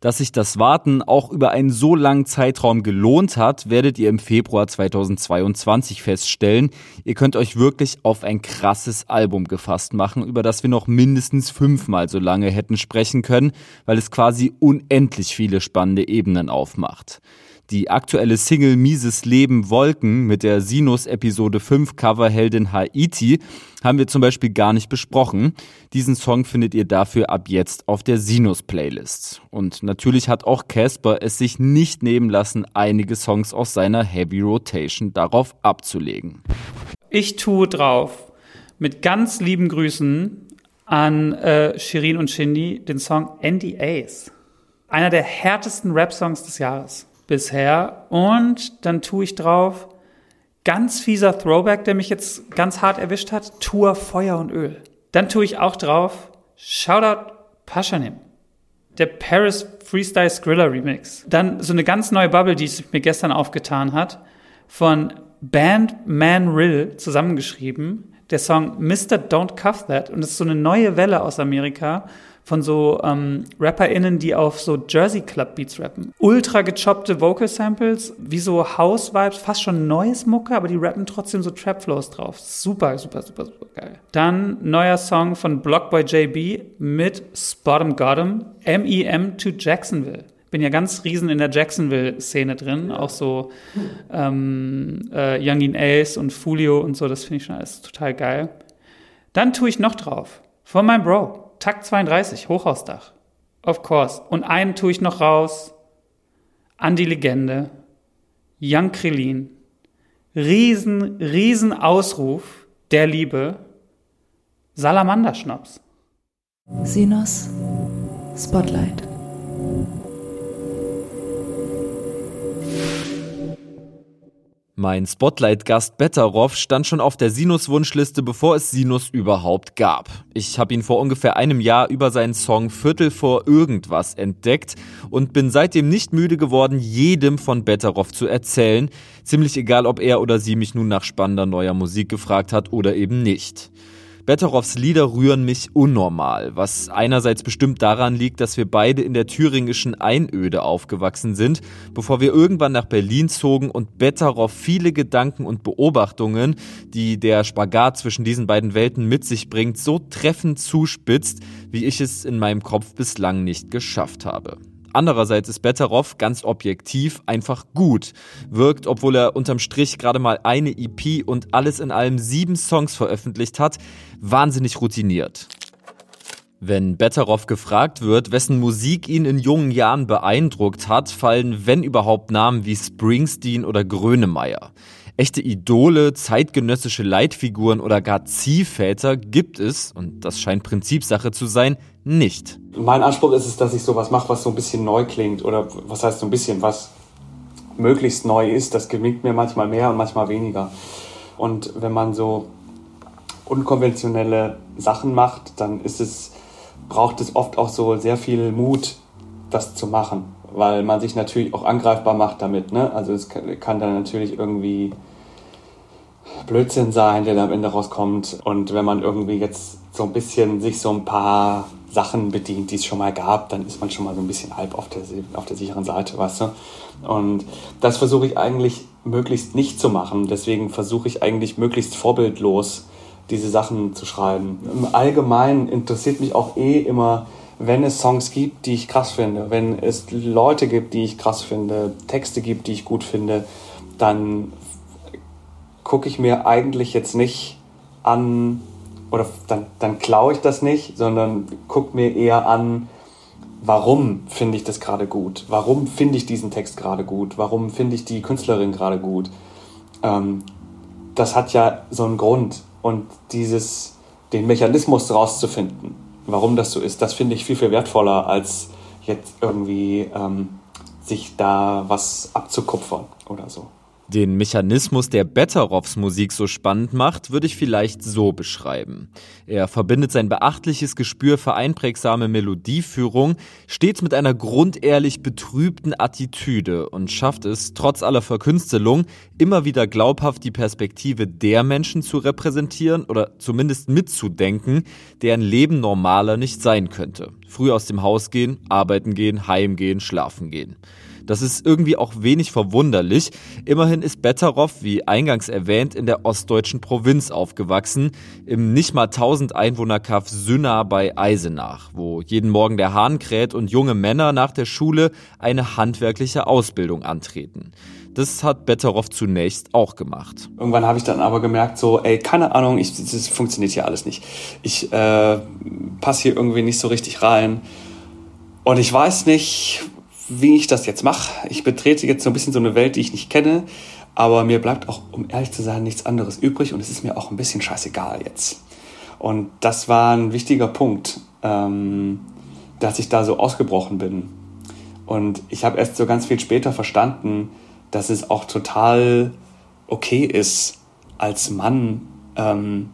Dass sich das Warten auch über einen so langen Zeitraum gelohnt hat, werdet ihr im Februar 2022 feststellen. Ihr könnt euch wirklich auf ein krasses Album gefasst machen, über das wir noch mindestens fünfmal so lange hätten sprechen können, weil es quasi unendlich viele spannende Ebenen aufmacht. Die aktuelle Single Mieses Leben Wolken mit der Sinus Episode 5 Coverheldin Haiti haben wir zum Beispiel gar nicht besprochen. Diesen Song findet ihr dafür ab jetzt auf der Sinus Playlist. Und natürlich hat auch Casper es sich nicht nehmen lassen, einige Songs aus seiner Heavy Rotation darauf abzulegen. Ich tue drauf mit ganz lieben Grüßen an äh, Shirin und Shindy den Song NDAs. Einer der härtesten Rap-Songs des Jahres bisher. Und dann tue ich drauf, ganz fieser Throwback, der mich jetzt ganz hart erwischt hat, Tour Feuer und Öl. Dann tue ich auch drauf, Shoutout Paschanim. Der Paris Freestyle Skrilla Remix. Dann so eine ganz neue Bubble, die sich mir gestern aufgetan hat, von Band Man Rill zusammengeschrieben. Der Song Mr. Don't Cuff That. Und es ist so eine neue Welle aus Amerika von so ähm, RapperInnen, die auf so Jersey Club Beats rappen. Ultra gechoppte Vocal Samples, wie so House Vibes, fast schon neues Mucke, aber die rappen trotzdem so Trap Flows drauf. Super, super, super, super geil. Dann neuer Song von Blockboy JB mit Spot'em Gotham, MEM to Jacksonville bin ja ganz riesen in der Jacksonville-Szene drin, auch so ähm, äh, Youngin Ace und Fulio und so, das finde ich schon alles total geil. Dann tue ich noch drauf, von meinem Bro, Takt 32, Hochhausdach. Of course. Und einen tue ich noch raus. An die Legende. Young Krillin. Riesen, riesen Ausruf der Liebe. Salamanderschnaps. Sinus Spotlight. Mein Spotlight-Gast Betteroff stand schon auf der Sinus-Wunschliste, bevor es Sinus überhaupt gab. Ich habe ihn vor ungefähr einem Jahr über seinen Song Viertel vor irgendwas entdeckt und bin seitdem nicht müde geworden, jedem von Betteroff zu erzählen. Ziemlich egal, ob er oder sie mich nun nach spannender neuer Musik gefragt hat oder eben nicht. Betteroffs Lieder rühren mich unnormal, was einerseits bestimmt daran liegt, dass wir beide in der thüringischen Einöde aufgewachsen sind, bevor wir irgendwann nach Berlin zogen und Betteroff viele Gedanken und Beobachtungen, die der Spagat zwischen diesen beiden Welten mit sich bringt, so treffend zuspitzt, wie ich es in meinem Kopf bislang nicht geschafft habe. Andererseits ist Betteroff ganz objektiv einfach gut. Wirkt, obwohl er unterm Strich gerade mal eine EP und alles in allem sieben Songs veröffentlicht hat, wahnsinnig routiniert. Wenn Betteroff gefragt wird, wessen Musik ihn in jungen Jahren beeindruckt hat, fallen, wenn überhaupt, Namen wie Springsteen oder Grönemeyer. Echte Idole, zeitgenössische Leitfiguren oder gar Ziehväter gibt es, und das scheint Prinzipsache zu sein, nicht. Mein Anspruch ist es, dass ich sowas mache, was so ein bisschen neu klingt oder was heißt so ein bisschen, was möglichst neu ist. Das gelingt mir manchmal mehr und manchmal weniger. Und wenn man so unkonventionelle Sachen macht, dann ist es, braucht es oft auch so sehr viel Mut, das zu machen, weil man sich natürlich auch angreifbar macht damit. Ne? Also es kann, kann dann natürlich irgendwie Blödsinn sein, der da am Ende rauskommt. Und wenn man irgendwie jetzt so ein bisschen sich so ein paar Sachen bedient, die es schon mal gab, dann ist man schon mal so ein bisschen halb auf der, auf der sicheren Seite, weißt du? Und das versuche ich eigentlich möglichst nicht zu machen. Deswegen versuche ich eigentlich möglichst vorbildlos diese Sachen zu schreiben. Im Allgemeinen interessiert mich auch eh immer, wenn es Songs gibt, die ich krass finde, wenn es Leute gibt, die ich krass finde, Texte gibt, die ich gut finde, dann gucke ich mir eigentlich jetzt nicht an, oder dann, dann klaue ich das nicht, sondern gucke mir eher an, warum finde ich das gerade gut? Warum finde ich diesen Text gerade gut? Warum finde ich die Künstlerin gerade gut? Ähm, das hat ja so einen Grund. Und dieses, den Mechanismus rauszufinden, warum das so ist, das finde ich viel, viel wertvoller, als jetzt irgendwie ähm, sich da was abzukupfern oder so. Den Mechanismus, der Betteroffs Musik so spannend macht, würde ich vielleicht so beschreiben. Er verbindet sein beachtliches Gespür für einprägsame Melodieführung stets mit einer grundehrlich betrübten Attitüde und schafft es, trotz aller Verkünstelung, immer wieder glaubhaft die Perspektive der Menschen zu repräsentieren oder zumindest mitzudenken, deren Leben normaler nicht sein könnte. Früh aus dem Haus gehen, arbeiten gehen, heimgehen, schlafen gehen. Das ist irgendwie auch wenig verwunderlich. Immerhin ist Betteroff, wie eingangs erwähnt, in der ostdeutschen Provinz aufgewachsen, im nicht mal 1000 Einwohner Kaff Sünna bei Eisenach, wo jeden Morgen der Hahn kräht und junge Männer nach der Schule eine handwerkliche Ausbildung antreten. Das hat Betteroff zunächst auch gemacht. Irgendwann habe ich dann aber gemerkt, so, ey, keine Ahnung, ich, das funktioniert hier alles nicht. Ich äh, passe hier irgendwie nicht so richtig rein. Und ich weiß nicht, wie ich das jetzt mache. Ich betrete jetzt so ein bisschen so eine Welt, die ich nicht kenne, aber mir bleibt auch, um ehrlich zu sein, nichts anderes übrig und es ist mir auch ein bisschen scheißegal jetzt. Und das war ein wichtiger Punkt, ähm, dass ich da so ausgebrochen bin. Und ich habe erst so ganz viel später verstanden, dass es auch total okay ist, als Mann ähm,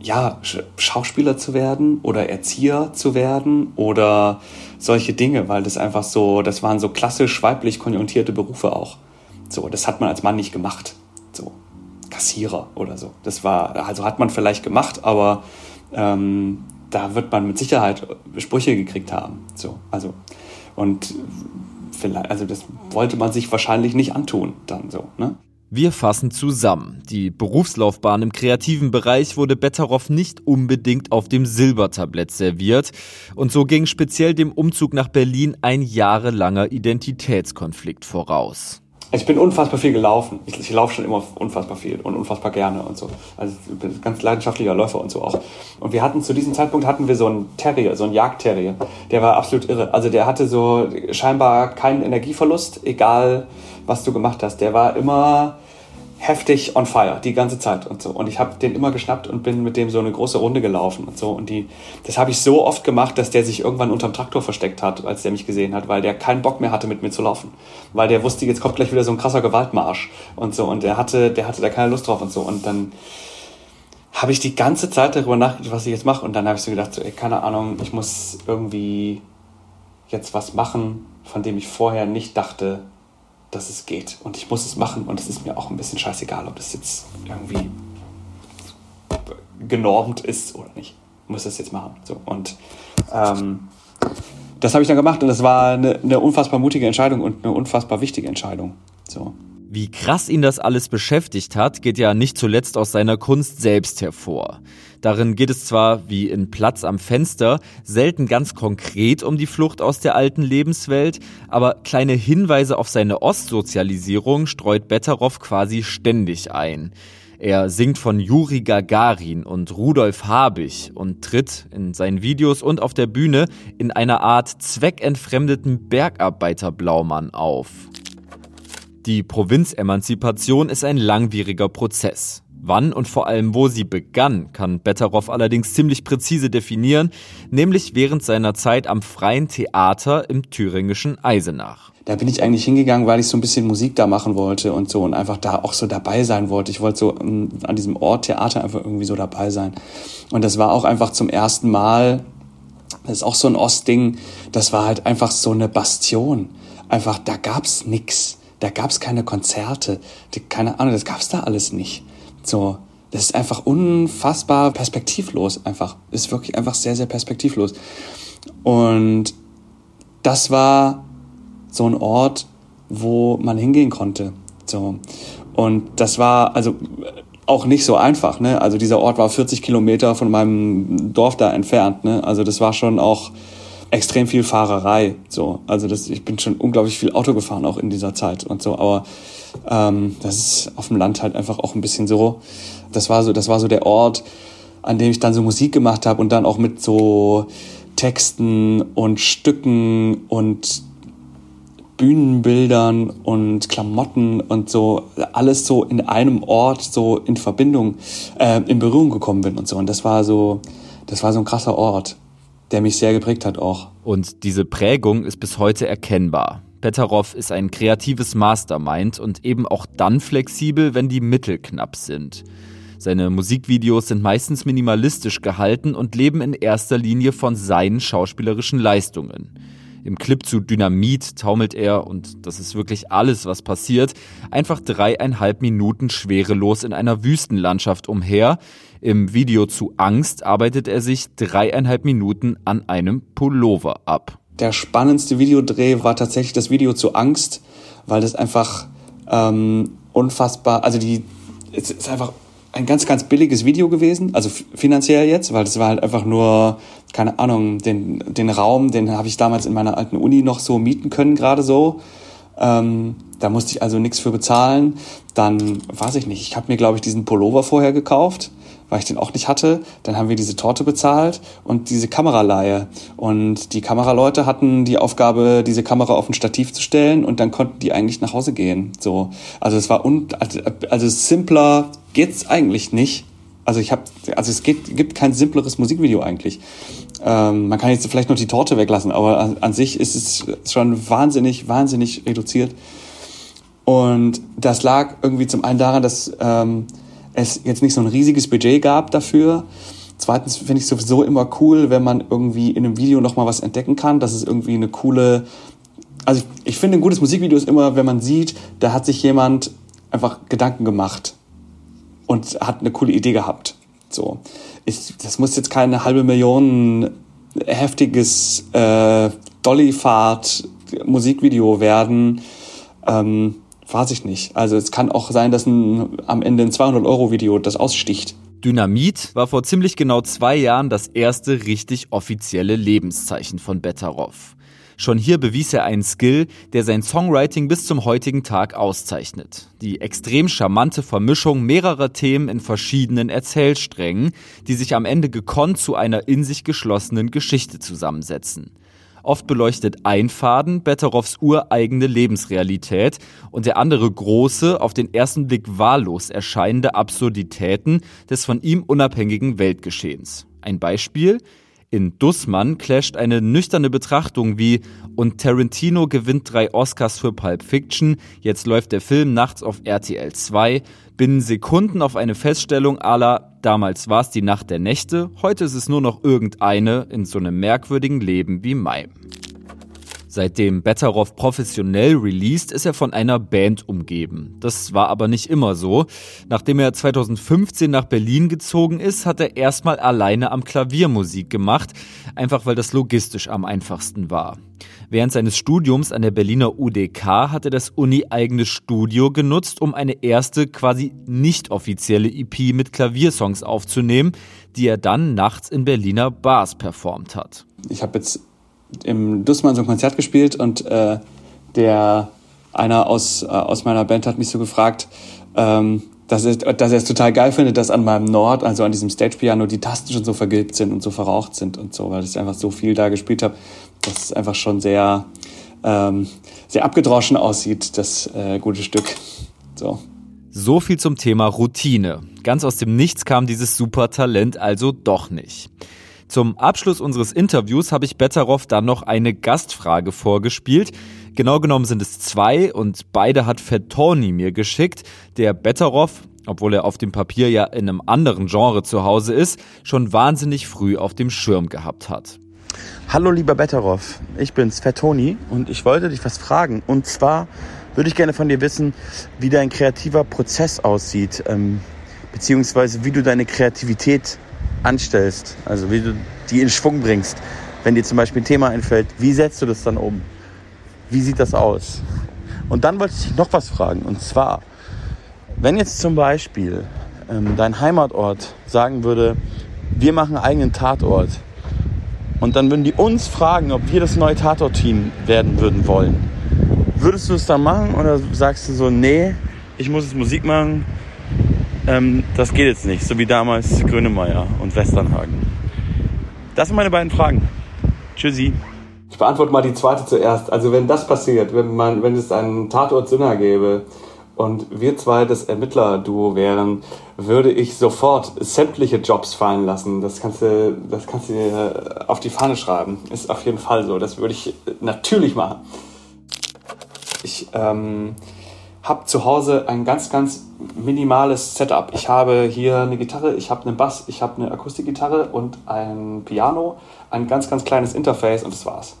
ja, Schauspieler zu werden oder Erzieher zu werden oder solche Dinge, weil das einfach so, das waren so klassisch weiblich konjunktierte Berufe auch. So, das hat man als Mann nicht gemacht. So, Kassierer oder so. Das war, also hat man vielleicht gemacht, aber ähm, da wird man mit Sicherheit Sprüche gekriegt haben. So, also, und vielleicht, also das wollte man sich wahrscheinlich nicht antun, dann so, ne? Wir fassen zusammen. Die Berufslaufbahn im kreativen Bereich wurde Betteroff nicht unbedingt auf dem Silbertablett serviert. Und so ging speziell dem Umzug nach Berlin ein jahrelanger Identitätskonflikt voraus. Ich bin unfassbar viel gelaufen. Ich, ich laufe schon immer unfassbar viel und unfassbar gerne und so. Also ich bin ganz leidenschaftlicher Läufer und so auch. Und wir hatten zu diesem Zeitpunkt hatten wir so einen Terrier, so einen Jagdterrier. Der war absolut irre. Also der hatte so scheinbar keinen Energieverlust, egal was du gemacht hast. Der war immer heftig on fire die ganze Zeit und so. Und ich habe den immer geschnappt und bin mit dem so eine große Runde gelaufen und so. Und die, das habe ich so oft gemacht, dass der sich irgendwann unterm Traktor versteckt hat, als der mich gesehen hat, weil der keinen Bock mehr hatte, mit mir zu laufen. Weil der wusste, jetzt kommt gleich wieder so ein krasser Gewaltmarsch und so. Und der hatte, der hatte da keine Lust drauf und so. Und dann habe ich die ganze Zeit darüber nachgedacht, was ich jetzt mache. Und dann habe ich so gedacht, so, ey, keine Ahnung, ich muss irgendwie jetzt was machen, von dem ich vorher nicht dachte, dass es geht. Und ich muss es machen und es ist mir auch ein bisschen scheißegal, ob das jetzt irgendwie genormt ist oder nicht. Muss das jetzt machen. So. Und ähm, das habe ich dann gemacht und das war eine, eine unfassbar mutige Entscheidung und eine unfassbar wichtige Entscheidung. So. Wie krass ihn das alles beschäftigt hat, geht ja nicht zuletzt aus seiner Kunst selbst hervor. Darin geht es zwar, wie in Platz am Fenster, selten ganz konkret um die Flucht aus der alten Lebenswelt, aber kleine Hinweise auf seine Ostsozialisierung streut Betteroff quasi ständig ein. Er singt von Juri Gagarin und Rudolf Habich und tritt in seinen Videos und auf der Bühne in einer Art zweckentfremdeten Bergarbeiterblaumann auf. Die Provinzemanzipation ist ein langwieriger Prozess. Wann und vor allem wo sie begann, kann Betteroff allerdings ziemlich präzise definieren, nämlich während seiner Zeit am Freien Theater im thüringischen Eisenach. Da bin ich eigentlich hingegangen, weil ich so ein bisschen Musik da machen wollte und so und einfach da auch so dabei sein wollte. Ich wollte so ähm, an diesem Ort Theater einfach irgendwie so dabei sein. Und das war auch einfach zum ersten Mal, das ist auch so ein Ostding, das war halt einfach so eine Bastion. Einfach, da gab's nix da gab es keine Konzerte, keine Ahnung, das gab es da alles nicht. So, das ist einfach unfassbar perspektivlos, einfach. Ist wirklich einfach sehr, sehr perspektivlos. Und das war so ein Ort, wo man hingehen konnte. So. Und das war also auch nicht so einfach. Ne? Also dieser Ort war 40 Kilometer von meinem Dorf da entfernt. Ne? Also das war schon auch extrem viel Fahrerei. So, also das, ich bin schon unglaublich viel Auto gefahren auch in dieser Zeit und so. Aber ähm, das ist auf dem Land halt einfach auch ein bisschen so. Das war so, das war so der Ort, an dem ich dann so Musik gemacht habe und dann auch mit so Texten und Stücken und Bühnenbildern und Klamotten und so alles so in einem Ort so in Verbindung äh, in Berührung gekommen bin und so und das war so das war so ein krasser Ort der mich sehr geprägt hat auch. Und diese Prägung ist bis heute erkennbar. Petarov ist ein kreatives Mastermind und eben auch dann flexibel, wenn die Mittel knapp sind. Seine Musikvideos sind meistens minimalistisch gehalten und leben in erster Linie von seinen schauspielerischen Leistungen. Im Clip zu Dynamit taumelt er, und das ist wirklich alles, was passiert, einfach dreieinhalb Minuten schwerelos in einer Wüstenlandschaft umher. Im Video zu Angst arbeitet er sich dreieinhalb Minuten an einem Pullover ab. Der spannendste Videodreh war tatsächlich das Video zu Angst, weil das einfach ähm, unfassbar, also die, es ist einfach ein ganz, ganz billiges Video gewesen, also finanziell jetzt, weil das war halt einfach nur, keine Ahnung, den, den Raum, den habe ich damals in meiner alten Uni noch so mieten können, gerade so. Ähm, da musste ich also nichts für bezahlen. Dann, weiß ich nicht, ich habe mir, glaube ich, diesen Pullover vorher gekauft weil ich den auch nicht hatte. Dann haben wir diese Torte bezahlt und diese Kameraleihe. Und die Kameraleute hatten die Aufgabe, diese Kamera auf ein Stativ zu stellen und dann konnten die eigentlich nach Hause gehen. So, also es war un also, also simpler geht's eigentlich nicht. Also ich habe, also es geht, gibt kein simpleres Musikvideo eigentlich. Ähm, man kann jetzt vielleicht noch die Torte weglassen, aber an, an sich ist es schon wahnsinnig, wahnsinnig reduziert. Und das lag irgendwie zum einen daran, dass ähm, es jetzt nicht so ein riesiges Budget gab dafür. Zweitens finde ich sowieso immer cool, wenn man irgendwie in einem Video nochmal was entdecken kann. Das ist irgendwie eine coole. Also ich, ich finde, ein gutes Musikvideo ist immer, wenn man sieht, da hat sich jemand einfach Gedanken gemacht und hat eine coole Idee gehabt. So. Ich, das muss jetzt keine halbe Million heftiges äh, Dollyfahrt Musikvideo werden. Ähm, weiß ich nicht. Also es kann auch sein, dass ein, am Ende ein 200-Euro-Video das aussticht. Dynamit war vor ziemlich genau zwei Jahren das erste richtig offizielle Lebenszeichen von Betteroff. Schon hier bewies er einen Skill, der sein Songwriting bis zum heutigen Tag auszeichnet. Die extrem charmante Vermischung mehrerer Themen in verschiedenen Erzählsträngen, die sich am Ende gekonnt zu einer in sich geschlossenen Geschichte zusammensetzen. Oft beleuchtet ein Faden Betterows ureigene Lebensrealität und der andere große, auf den ersten Blick wahllos erscheinende Absurditäten des von ihm unabhängigen Weltgeschehens. Ein Beispiel? In Dussmann clasht eine nüchterne Betrachtung wie und Tarantino gewinnt drei Oscars für Pulp Fiction, jetzt läuft der Film nachts auf RTL 2, binnen Sekunden auf eine Feststellung aller damals war es die Nacht der Nächte, heute ist es nur noch irgendeine in so einem merkwürdigen Leben wie meinem. Seitdem Betteroff professionell released, ist er von einer Band umgeben. Das war aber nicht immer so. Nachdem er 2015 nach Berlin gezogen ist, hat er erstmal alleine am Klavier Musik gemacht, einfach weil das logistisch am einfachsten war. Während seines Studiums an der Berliner UDK hat er das uni-eigene Studio genutzt, um eine erste quasi nicht offizielle EP mit Klaviersongs aufzunehmen, die er dann nachts in Berliner Bars performt hat. Ich habe jetzt im Dussmann so ein Konzert gespielt und äh, der einer aus, äh, aus meiner Band hat mich so gefragt, ähm, dass er, dass er es total geil findet, dass an meinem Nord, also an diesem Stage-Piano, die Tasten schon so vergilbt sind und so verraucht sind und so, weil ich einfach so viel da gespielt habe, dass es einfach schon sehr, ähm, sehr abgedroschen aussieht, das äh, gute Stück. So. So viel zum Thema Routine. Ganz aus dem Nichts kam dieses Supertalent also doch nicht. Zum Abschluss unseres Interviews habe ich Betteroff dann noch eine Gastfrage vorgespielt. Genau genommen sind es zwei und beide hat Fettoni mir geschickt, der Betteroff, obwohl er auf dem Papier ja in einem anderen Genre zu Hause ist, schon wahnsinnig früh auf dem Schirm gehabt hat. Hallo lieber Betteroff, ich bin's Fettoni und ich wollte dich was fragen. Und zwar würde ich gerne von dir wissen, wie dein kreativer Prozess aussieht, ähm, beziehungsweise wie du deine Kreativität anstellst, also wie du die in Schwung bringst. Wenn dir zum Beispiel ein Thema einfällt, wie setzt du das dann um? Wie sieht das aus? Und dann wollte ich dich noch was fragen. Und zwar, wenn jetzt zum Beispiel ähm, dein Heimatort sagen würde, wir machen einen eigenen Tatort. Und dann würden die uns fragen, ob wir das neue Tatort-Team werden würden wollen. Würdest du es dann machen oder sagst du so, nee, ich muss jetzt Musik machen, ähm, das geht jetzt nicht, so wie damals Grönemeyer und Westernhagen. Das sind meine beiden Fragen. Tschüssi. Ich beantworte mal die zweite zuerst. Also wenn das passiert, wenn man, wenn es einen Tatort Sünner gäbe und wir zwei das Ermittlerduo wären, würde ich sofort sämtliche Jobs fallen lassen. Das kannst du, das kannst du dir auf die Fahne schreiben. Ist auf jeden Fall so. Das würde ich natürlich machen. Ich ähm, habe zu Hause ein ganz, ganz minimales Setup. Ich habe hier eine Gitarre, ich habe einen Bass, ich habe eine Akustikgitarre und ein Piano, ein ganz, ganz kleines Interface und das war's.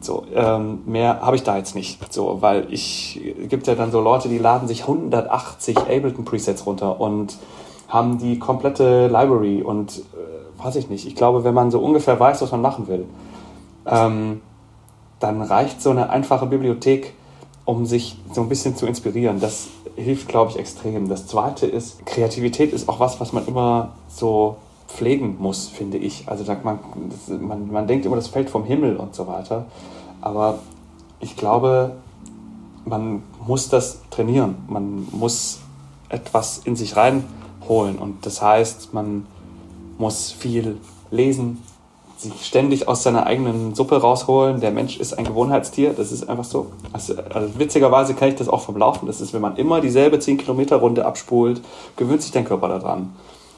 So, ähm, mehr habe ich da jetzt nicht. So, weil ich, gibt ja dann so Leute, die laden sich 180 Ableton Presets runter und haben die komplette Library und äh, weiß ich nicht. Ich glaube, wenn man so ungefähr weiß, was man machen will, ähm, dann reicht so eine einfache Bibliothek, um sich so ein bisschen zu inspirieren. Das hilft, glaube ich, extrem. Das Zweite ist, Kreativität ist auch was, was man immer so pflegen muss, finde ich. Also man, man, man denkt immer, das fällt vom Himmel und so weiter. Aber ich glaube, man muss das trainieren. Man muss etwas in sich reinholen. Und das heißt, man muss viel lesen, sich ständig aus seiner eigenen Suppe rausholen. Der Mensch ist ein Gewohnheitstier, das ist einfach so. Also, also witzigerweise kann ich das auch vom Laufen. Das ist, wenn man immer dieselbe 10 Kilometer Runde abspult, gewöhnt sich dein Körper daran.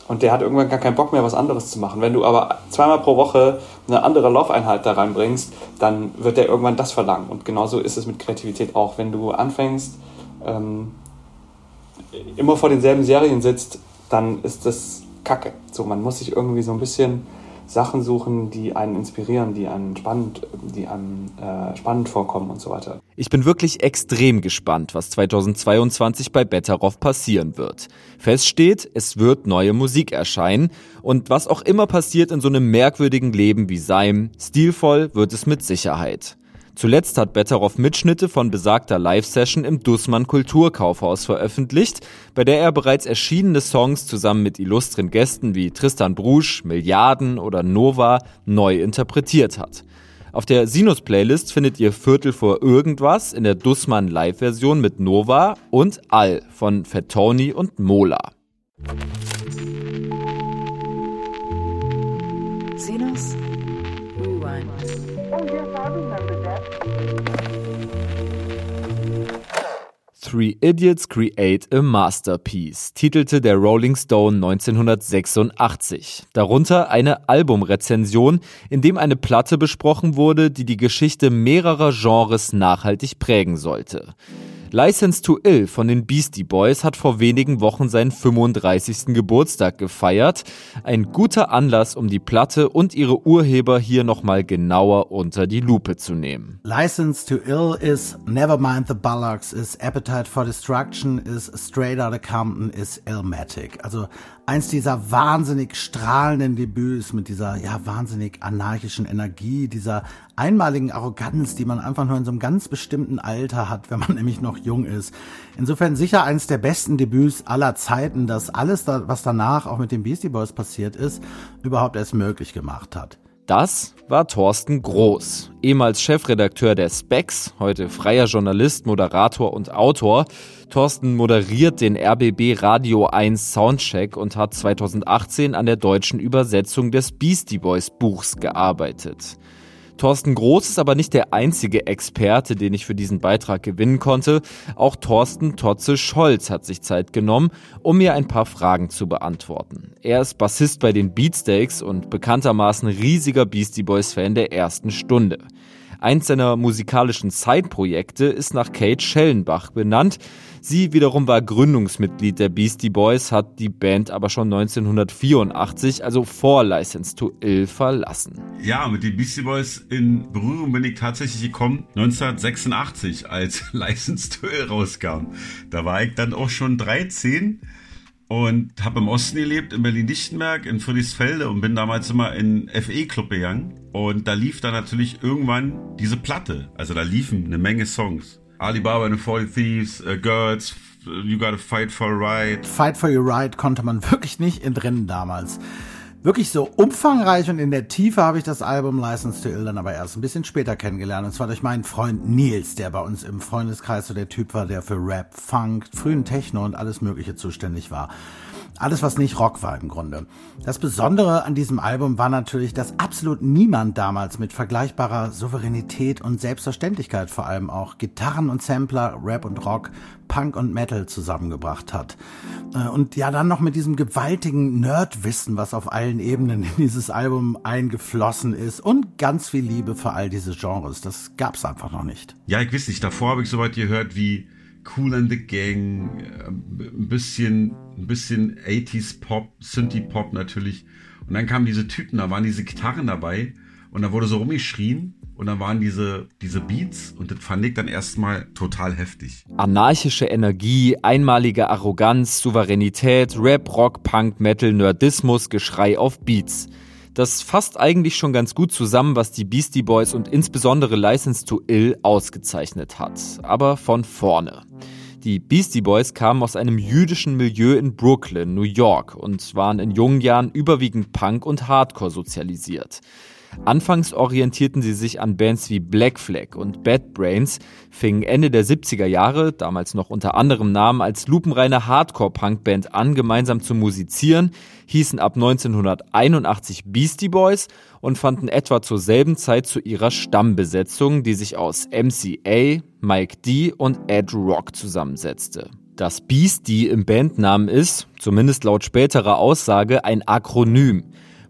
Und der hat irgendwann gar keinen Bock mehr, was anderes zu machen. Wenn du aber zweimal pro Woche eine andere Laufeinheit da reinbringst, dann wird der irgendwann das verlangen. Und genauso ist es mit Kreativität auch. Wenn du anfängst, ähm, immer vor denselben Serien sitzt, dann ist das Kacke. So, man muss sich irgendwie so ein bisschen Sachen suchen, die einen inspirieren, die einen spannend, die einem äh, spannend vorkommen und so weiter. Ich bin wirklich extrem gespannt, was 2022 bei Betteroff passieren wird. Fest steht, es wird neue Musik erscheinen und was auch immer passiert in so einem merkwürdigen Leben wie seinem, stilvoll wird es mit Sicherheit. Zuletzt hat Betteroff Mitschnitte von besagter Live-Session im Dussmann Kulturkaufhaus veröffentlicht, bei der er bereits erschienene Songs zusammen mit illustren Gästen wie Tristan Brusch, Milliarden oder Nova neu interpretiert hat. Auf der Sinus-Playlist findet ihr Viertel vor Irgendwas in der Dussmann Live-Version mit Nova und All von Fettoni und Mola. Sinus Rewind. Three Idiots Create a Masterpiece, titelte der Rolling Stone 1986. Darunter eine Albumrezension, in dem eine Platte besprochen wurde, die die Geschichte mehrerer Genres nachhaltig prägen sollte. License to Ill von den Beastie Boys hat vor wenigen Wochen seinen 35. Geburtstag gefeiert. Ein guter Anlass, um die Platte und ihre Urheber hier nochmal genauer unter die Lupe zu nehmen. License to Ill is Nevermind the Bullocks, is Appetite for Destruction, is Straight Outta Compton, is Illmatic. Also eins dieser wahnsinnig strahlenden Debüts mit dieser ja wahnsinnig anarchischen Energie, dieser einmaligen Arroganz, die man einfach nur in so einem ganz bestimmten Alter hat, wenn man nämlich noch jung ist. Insofern sicher eins der besten Debüts aller Zeiten, das alles, da, was danach auch mit den Beastie Boys passiert ist, überhaupt erst möglich gemacht hat. Das war Thorsten Groß, ehemals Chefredakteur der Specs, heute freier Journalist, Moderator und Autor. Thorsten moderiert den RBB Radio 1 Soundcheck und hat 2018 an der deutschen Übersetzung des Beastie Boys Buchs gearbeitet. Thorsten Groß ist aber nicht der einzige Experte, den ich für diesen Beitrag gewinnen konnte. Auch Thorsten Totze Scholz hat sich Zeit genommen, um mir ein paar Fragen zu beantworten. Er ist Bassist bei den Beatsteaks und bekanntermaßen riesiger Beastie Boys Fan der ersten Stunde. Eins seiner musikalischen Side-Projekte ist nach Kate Schellenbach benannt. Sie wiederum war Gründungsmitglied der Beastie Boys, hat die Band aber schon 1984, also vor License to Ill, verlassen. Ja, mit den Beastie Boys in Berührung bin ich tatsächlich gekommen 1986, als License to Ill rauskam. Da war ich dann auch schon 13 und habe im Osten gelebt, in Berlin-Lichtenberg, in Friedrichsfelde und bin damals immer in FE-Club gegangen. Und da lief dann natürlich irgendwann diese Platte. Also da liefen eine Menge Songs. Alibaba and the 40 Thieves, uh, Girls, You Gotta Fight for Your Right. Fight for Your Right konnte man wirklich nicht entrennen damals. Wirklich so umfangreich und in der Tiefe habe ich das Album License to Ill dann aber erst ein bisschen später kennengelernt. Und zwar durch meinen Freund Nils, der bei uns im Freundeskreis so der Typ war, der für Rap, Funk, frühen Techno und alles Mögliche zuständig war. Alles, was nicht Rock war im Grunde. Das Besondere an diesem Album war natürlich, dass absolut niemand damals mit vergleichbarer Souveränität und Selbstverständlichkeit vor allem auch Gitarren und Sampler, Rap und Rock, Punk und Metal zusammengebracht hat. Äh, und ja, dann noch mit diesem gewaltigen Nerdwissen, was auf allen Ebenen in dieses Album eingeflossen ist und ganz viel Liebe für all diese Genres. Das gab's einfach noch nicht. Ja, ich weiß nicht. Davor habe ich soweit gehört wie Cool and the Gang, äh, ein bisschen, ein bisschen 80s Pop, Synthie Pop natürlich. Und dann kamen diese Tüten, da waren diese Gitarren dabei und da wurde so rumgeschrien und dann waren diese, diese Beats und das fand ich dann erstmal total heftig. Anarchische Energie, einmalige Arroganz, Souveränität, Rap, Rock, Punk, Metal, Nerdismus, Geschrei auf Beats. Das fasst eigentlich schon ganz gut zusammen, was die Beastie Boys und insbesondere License to Ill ausgezeichnet hat. Aber von vorne. Die Beastie Boys kamen aus einem jüdischen Milieu in Brooklyn, New York und waren in jungen Jahren überwiegend Punk und Hardcore sozialisiert. Anfangs orientierten sie sich an Bands wie Black Flag und Bad Brains, fingen Ende der 70er Jahre, damals noch unter anderem Namen, als lupenreine Hardcore-Punk-Band an, gemeinsam zu musizieren, hießen ab 1981 Beastie Boys und fanden etwa zur selben Zeit zu ihrer Stammbesetzung, die sich aus MCA, Mike D und Ed Rock zusammensetzte. Das Beastie im Bandnamen ist, zumindest laut späterer Aussage, ein Akronym.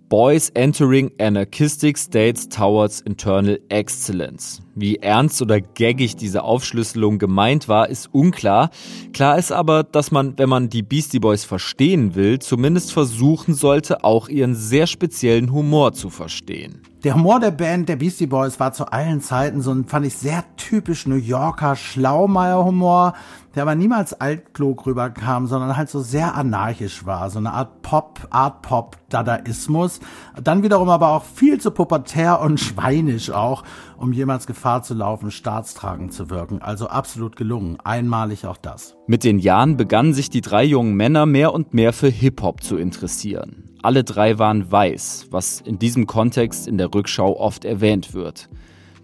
Boys Entering Anarchistic States Towards Internal Excellence. Wie ernst oder gaggig diese Aufschlüsselung gemeint war, ist unklar. Klar ist aber, dass man, wenn man die Beastie Boys verstehen will, zumindest versuchen sollte, auch ihren sehr speziellen Humor zu verstehen. Der Humor der Band der Beastie Boys war zu allen Zeiten so ein, fand ich, sehr typisch New Yorker Schlaumeier-Humor, der aber niemals altklug rüberkam, sondern halt so sehr anarchisch war. So eine Art Pop, Art Pop, Dadaismus. Dann wiederum aber auch viel zu pubertär und schweinisch auch, um jemals Gefahr zu laufen, staatstragend zu wirken. Also absolut gelungen. Einmalig auch das. Mit den Jahren begannen sich die drei jungen Männer mehr und mehr für Hip-Hop zu interessieren. Alle drei waren weiß, was in diesem Kontext in der Rückschau oft erwähnt wird.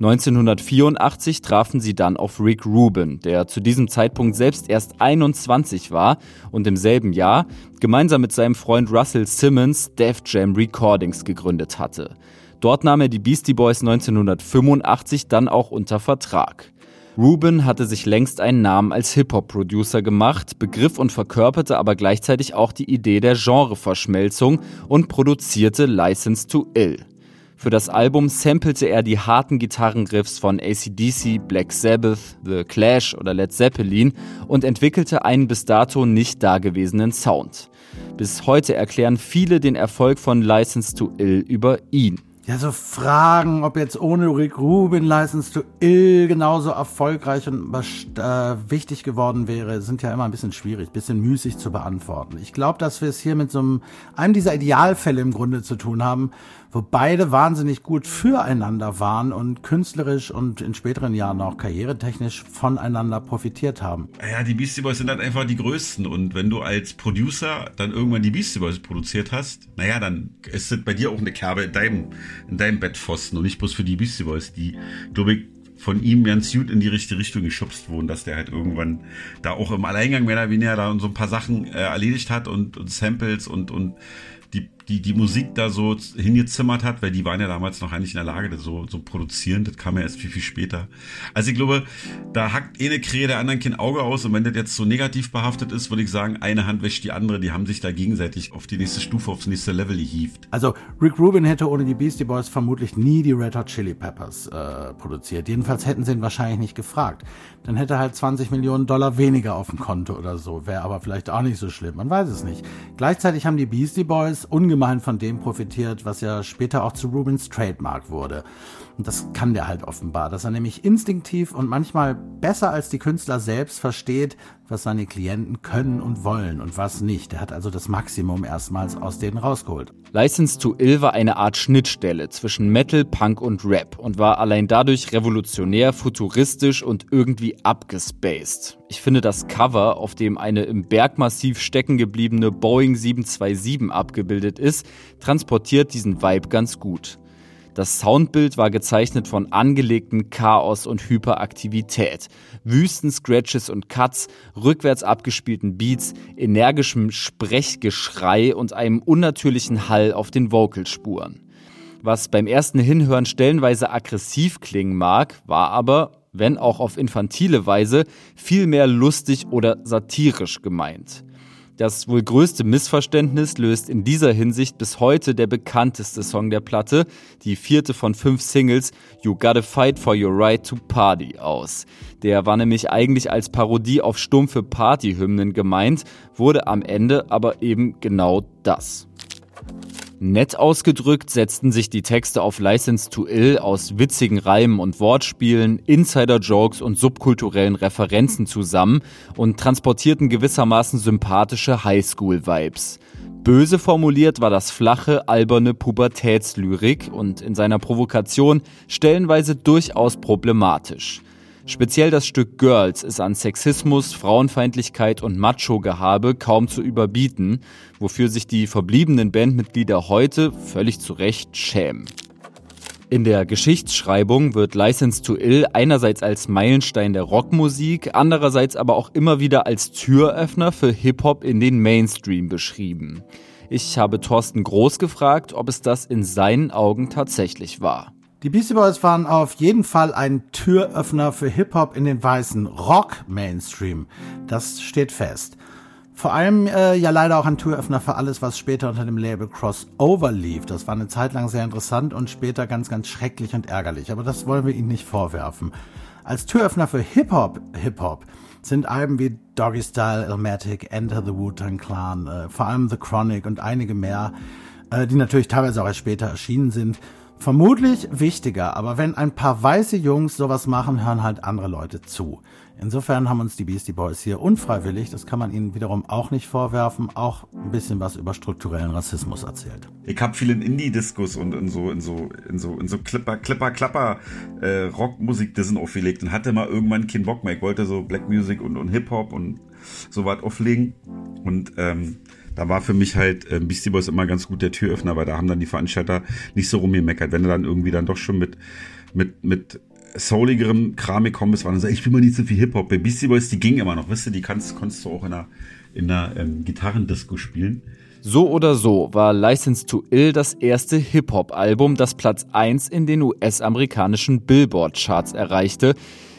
1984 trafen sie dann auf Rick Rubin, der zu diesem Zeitpunkt selbst erst 21 war und im selben Jahr gemeinsam mit seinem Freund Russell Simmons Def Jam Recordings gegründet hatte. Dort nahm er die Beastie Boys 1985 dann auch unter Vertrag. Rubin hatte sich längst einen Namen als Hip-Hop-Producer gemacht, begriff und verkörperte aber gleichzeitig auch die Idee der Genreverschmelzung und produzierte License to Ill. Für das Album sampelte er die harten Gitarrenriffs von ACDC, Black Sabbath, The Clash oder Led Zeppelin und entwickelte einen bis dato nicht dagewesenen Sound. Bis heute erklären viele den Erfolg von License to Ill über ihn. Ja, so Fragen, ob jetzt ohne Rick Rubin License to Ill genauso erfolgreich und äh, wichtig geworden wäre, sind ja immer ein bisschen schwierig, bisschen müßig zu beantworten. Ich glaube, dass wir es hier mit so einem, einem dieser Idealfälle im Grunde zu tun haben, wo beide wahnsinnig gut füreinander waren und künstlerisch und in späteren Jahren auch karrieretechnisch voneinander profitiert haben. Ja, die Beastie Boys sind halt einfach die größten und wenn du als Producer dann irgendwann die Beastie Boys produziert hast, naja, dann ist das bei dir auch eine Kerbe in deinem, in deinem Bettpfosten und nicht bloß für die Beastie Boys, die, glaube ich, von ihm ganz gut in die richtige Richtung geschubst wurden, dass der halt irgendwann da auch im Alleingang mehr oder weniger da so ein paar Sachen äh, erledigt hat und, und Samples und, und die, die, die Musik da so hingezimmert hat, weil die waren ja damals noch eigentlich in der Lage, das so, so produzieren. Das kam ja erst viel, viel später. Also ich glaube, da hackt eine Krähe der anderen kein Auge aus. Und wenn das jetzt so negativ behaftet ist, würde ich sagen, eine Hand wäscht die andere. Die haben sich da gegenseitig auf die nächste Stufe, aufs nächste Level gehievt. Also Rick Rubin hätte ohne die Beastie Boys vermutlich nie die Red Hot Chili Peppers äh, produziert. Jedenfalls hätten sie ihn wahrscheinlich nicht gefragt. Dann hätte er halt 20 Millionen Dollar weniger auf dem Konto oder so. Wäre aber vielleicht auch nicht so schlimm. Man weiß es nicht. Gleichzeitig haben die Beastie Boys ungemein von dem profitiert, was ja später auch zu Rubins Trademark wurde. Und das kann der halt offenbar, dass er nämlich instinktiv und manchmal besser als die Künstler selbst versteht, was seine Klienten können und wollen und was nicht. Er hat also das Maximum erstmals aus denen rausgeholt. License to Ill war eine Art Schnittstelle zwischen Metal, Punk und Rap und war allein dadurch revolutionär, futuristisch und irgendwie abgespaced. Ich finde das Cover, auf dem eine im Bergmassiv stecken gebliebene Boeing 727 abgebildet ist, transportiert diesen Vibe ganz gut. Das Soundbild war gezeichnet von angelegtem Chaos und Hyperaktivität, wüsten Scratches und Cuts, rückwärts abgespielten Beats, energischem Sprechgeschrei und einem unnatürlichen Hall auf den Vocalspuren. Was beim ersten Hinhören stellenweise aggressiv klingen mag, war aber, wenn auch auf infantile Weise, vielmehr lustig oder satirisch gemeint. Das wohl größte Missverständnis löst in dieser Hinsicht bis heute der bekannteste Song der Platte, die vierte von fünf Singles You Gotta Fight for Your Right to Party aus. Der war nämlich eigentlich als Parodie auf stumpfe Partyhymnen gemeint, wurde am Ende aber eben genau das. Nett ausgedrückt setzten sich die Texte auf License to Ill aus witzigen Reimen und Wortspielen, Insider-Jokes und subkulturellen Referenzen zusammen und transportierten gewissermaßen sympathische Highschool-Vibes. Böse formuliert war das flache, alberne Pubertätslyrik und in seiner Provokation stellenweise durchaus problematisch. Speziell das Stück Girls ist an Sexismus, Frauenfeindlichkeit und Macho-Gehabe kaum zu überbieten, wofür sich die verbliebenen Bandmitglieder heute völlig zu Recht schämen. In der Geschichtsschreibung wird License to Ill einerseits als Meilenstein der Rockmusik, andererseits aber auch immer wieder als Türöffner für Hip-Hop in den Mainstream beschrieben. Ich habe Thorsten Groß gefragt, ob es das in seinen Augen tatsächlich war. Die Beastie Boys waren auf jeden Fall ein Türöffner für Hip-Hop in den weißen Rock-Mainstream. Das steht fest. Vor allem äh, ja leider auch ein Türöffner für alles, was später unter dem Label Crossover lief. Das war eine Zeit lang sehr interessant und später ganz, ganz schrecklich und ärgerlich. Aber das wollen wir ihnen nicht vorwerfen. Als Türöffner für Hip-Hop, Hip-Hop sind Alben wie Doggy Style, Elmatic, Enter the Wu-Tang Clan, äh, vor allem The Chronic und einige mehr, äh, die natürlich teilweise auch erst später erschienen sind, Vermutlich wichtiger, aber wenn ein paar weiße Jungs sowas machen, hören halt andere Leute zu. Insofern haben uns die Beastie Boys hier unfreiwillig, das kann man ihnen wiederum auch nicht vorwerfen, auch ein bisschen was über strukturellen Rassismus erzählt. Ich habe viel in Indie-Discos und in so in so in so in so Clipper Clipper Klapper äh, Rockmusik Dissen aufgelegt und hatte mal irgendwann keinen Bock mehr. Ich wollte so Black Music und und Hip Hop und so was auflegen und ähm, da war für mich halt äh, Beastie Boys immer ganz gut der Türöffner, weil da haben dann die Veranstalter nicht so rumgemeckert. Wenn du dann irgendwie dann doch schon mit, mit, mit souligerem Kram gekommen bist, waren dann so, ich will mal nicht so viel Hip-Hop. Bei Beastie Boys, die ging immer noch, wisst ihr, die kannst, konntest du auch in einer, in einer ähm, Gitarrendisco spielen. So oder so war License to Ill das erste Hip-Hop-Album, das Platz 1 in den US-amerikanischen Billboard-Charts erreichte.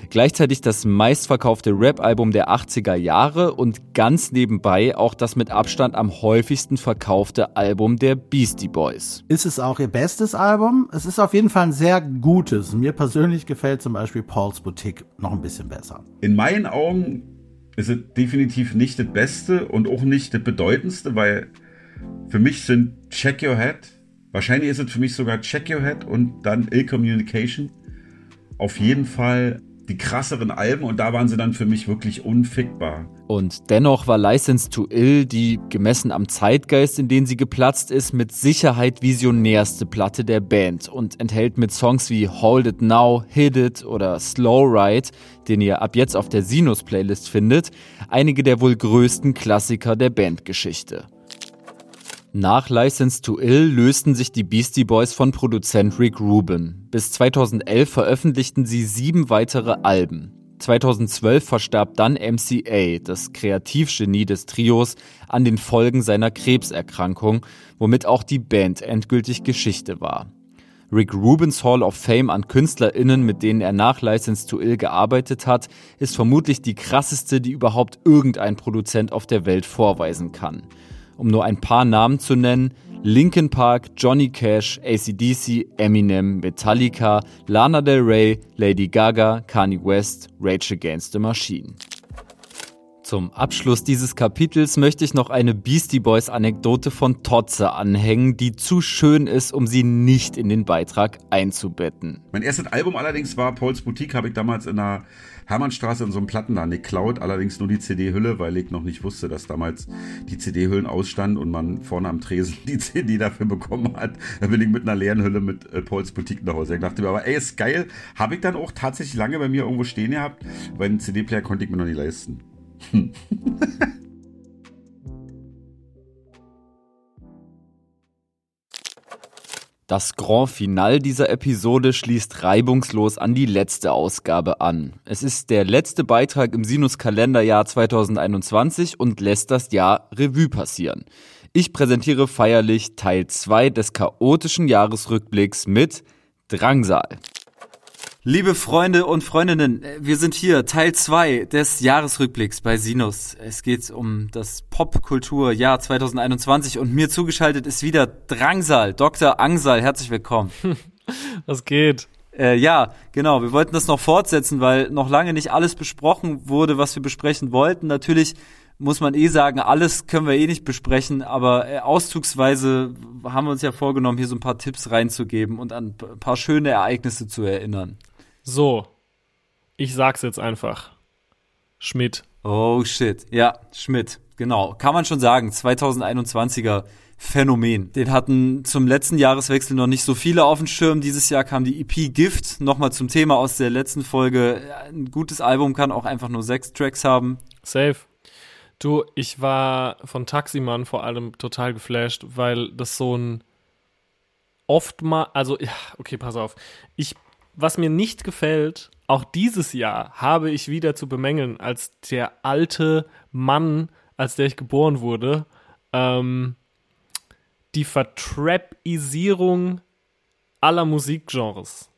Gleichzeitig das meistverkaufte Rap-Album der 80er Jahre und ganz nebenbei auch das mit Abstand am häufigsten verkaufte Album der Beastie Boys. Ist es auch ihr bestes Album? Es ist auf jeden Fall ein sehr gutes. Mir persönlich gefällt zum Beispiel Paul's Boutique noch ein bisschen besser. In meinen Augen ist es definitiv nicht das Beste und auch nicht das Bedeutendste, weil für mich sind Check Your Head, wahrscheinlich ist es für mich sogar Check Your Head und dann Ill Communication auf jeden Fall die krasseren Alben und da waren sie dann für mich wirklich unfickbar. Und dennoch war License to Ill die, gemessen am Zeitgeist, in den sie geplatzt ist, mit Sicherheit visionärste Platte der Band und enthält mit Songs wie Hold It Now, Hit It oder Slow Ride, den ihr ab jetzt auf der Sinus-Playlist findet, einige der wohl größten Klassiker der Bandgeschichte. Nach License to Ill lösten sich die Beastie Boys von Produzent Rick Rubin. Bis 2011 veröffentlichten sie sieben weitere Alben. 2012 verstarb dann MCA, das Kreativgenie des Trios, an den Folgen seiner Krebserkrankung, womit auch die Band endgültig Geschichte war. Rick Rubins Hall of Fame an KünstlerInnen, mit denen er nach License to Ill gearbeitet hat, ist vermutlich die krasseste, die überhaupt irgendein Produzent auf der Welt vorweisen kann um nur ein paar Namen zu nennen, Linkin Park, Johnny Cash, ACDC, Eminem, Metallica, Lana Del Rey, Lady Gaga, Kanye West, Rage Against the Machine. Zum Abschluss dieses Kapitels möchte ich noch eine Beastie Boys Anekdote von Totze anhängen, die zu schön ist, um sie nicht in den Beitrag einzubetten. Mein erstes Album allerdings war Pauls Boutique, habe ich damals in einer Hermannstraße in so einem Plattenladen geklaut, allerdings nur die CD-Hülle, weil ich noch nicht wusste, dass damals die CD-Hüllen ausstanden und man vorne am Tresen die CD dafür bekommen hat. Da bin ich mit einer leeren Hülle mit äh, Pauls Boutique nach Hause. Ich dachte mir, aber ey, ist geil. Habe ich dann auch tatsächlich lange bei mir irgendwo stehen gehabt, weil einen CD-Player konnte ich mir noch nicht leisten. Das Grand Final dieser Episode schließt reibungslos an die letzte Ausgabe an. Es ist der letzte Beitrag im Sinus-Kalenderjahr 2021 und lässt das Jahr Revue passieren. Ich präsentiere feierlich Teil 2 des chaotischen Jahresrückblicks mit Drangsal. Liebe Freunde und Freundinnen, wir sind hier, Teil 2 des Jahresrückblicks bei Sinus. Es geht um das Popkulturjahr 2021 und mir zugeschaltet ist wieder Drangsal, Dr. Angsal, herzlich willkommen. Was geht? Äh, ja, genau, wir wollten das noch fortsetzen, weil noch lange nicht alles besprochen wurde, was wir besprechen wollten. Natürlich muss man eh sagen, alles können wir eh nicht besprechen, aber äh, auszugsweise haben wir uns ja vorgenommen, hier so ein paar Tipps reinzugeben und an ein paar schöne Ereignisse zu erinnern. So, ich sag's jetzt einfach. Schmidt. Oh shit. Ja, Schmidt. Genau. Kann man schon sagen. 2021er Phänomen. Den hatten zum letzten Jahreswechsel noch nicht so viele auf dem Schirm. Dieses Jahr kam die EP Gift. Nochmal zum Thema aus der letzten Folge. Ein gutes Album kann auch einfach nur sechs Tracks haben. Safe. Du, ich war von Taximan vor allem total geflasht, weil das so ein oft mal, also, ja, okay, pass auf. Ich was mir nicht gefällt, auch dieses Jahr habe ich wieder zu bemängeln, als der alte Mann, als der ich geboren wurde, ähm, die Vertrapisierung aller Musikgenres.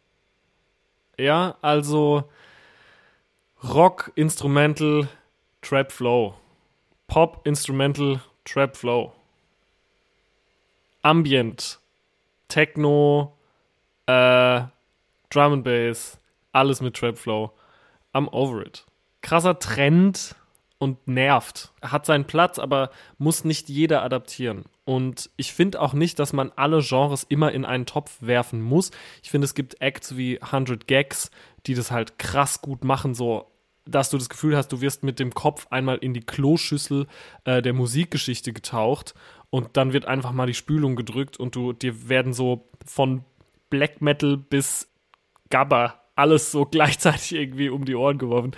Ja, also Rock, Instrumental, Trap Flow. Pop, Instrumental, Trap Flow. Ambient, Techno, äh, Drum and Bass, alles mit Trap Flow. I'm over it. Krasser Trend und nervt. Hat seinen Platz, aber muss nicht jeder adaptieren. Und ich finde auch nicht, dass man alle Genres immer in einen Topf werfen muss. Ich finde, es gibt Acts wie 100 Gags, die das halt krass gut machen, so dass du das Gefühl hast, du wirst mit dem Kopf einmal in die Kloschüssel äh, der Musikgeschichte getaucht und dann wird einfach mal die Spülung gedrückt und du dir werden so von Black Metal bis Gabba alles so gleichzeitig irgendwie um die Ohren geworfen.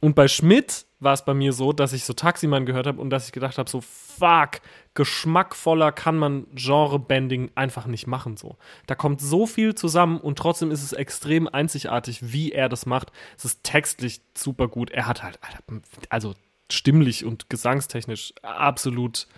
Und bei Schmidt war es bei mir so, dass ich so Taximan gehört habe und dass ich gedacht habe, so fuck, geschmackvoller kann man Genre-Bending einfach nicht machen so. Da kommt so viel zusammen und trotzdem ist es extrem einzigartig, wie er das macht. Es ist textlich super gut. Er hat halt, also stimmlich und gesangstechnisch absolut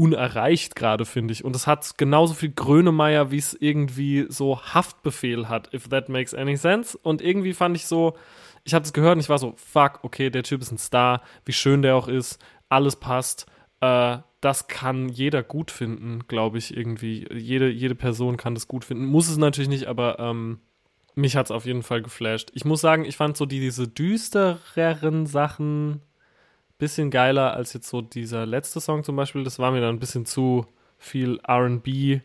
unerreicht gerade, finde ich. Und es hat genauso viel Grönemeyer, wie es irgendwie so Haftbefehl hat, if that makes any sense. Und irgendwie fand ich so, ich habe es gehört und ich war so, fuck, okay, der Typ ist ein Star, wie schön der auch ist, alles passt. Äh, das kann jeder gut finden, glaube ich, irgendwie. Jede, jede Person kann das gut finden. Muss es natürlich nicht, aber ähm, mich hat es auf jeden Fall geflasht. Ich muss sagen, ich fand so die, diese düstereren Sachen bisschen geiler als jetzt so dieser letzte Song zum Beispiel. Das war mir dann ein bisschen zu viel RB,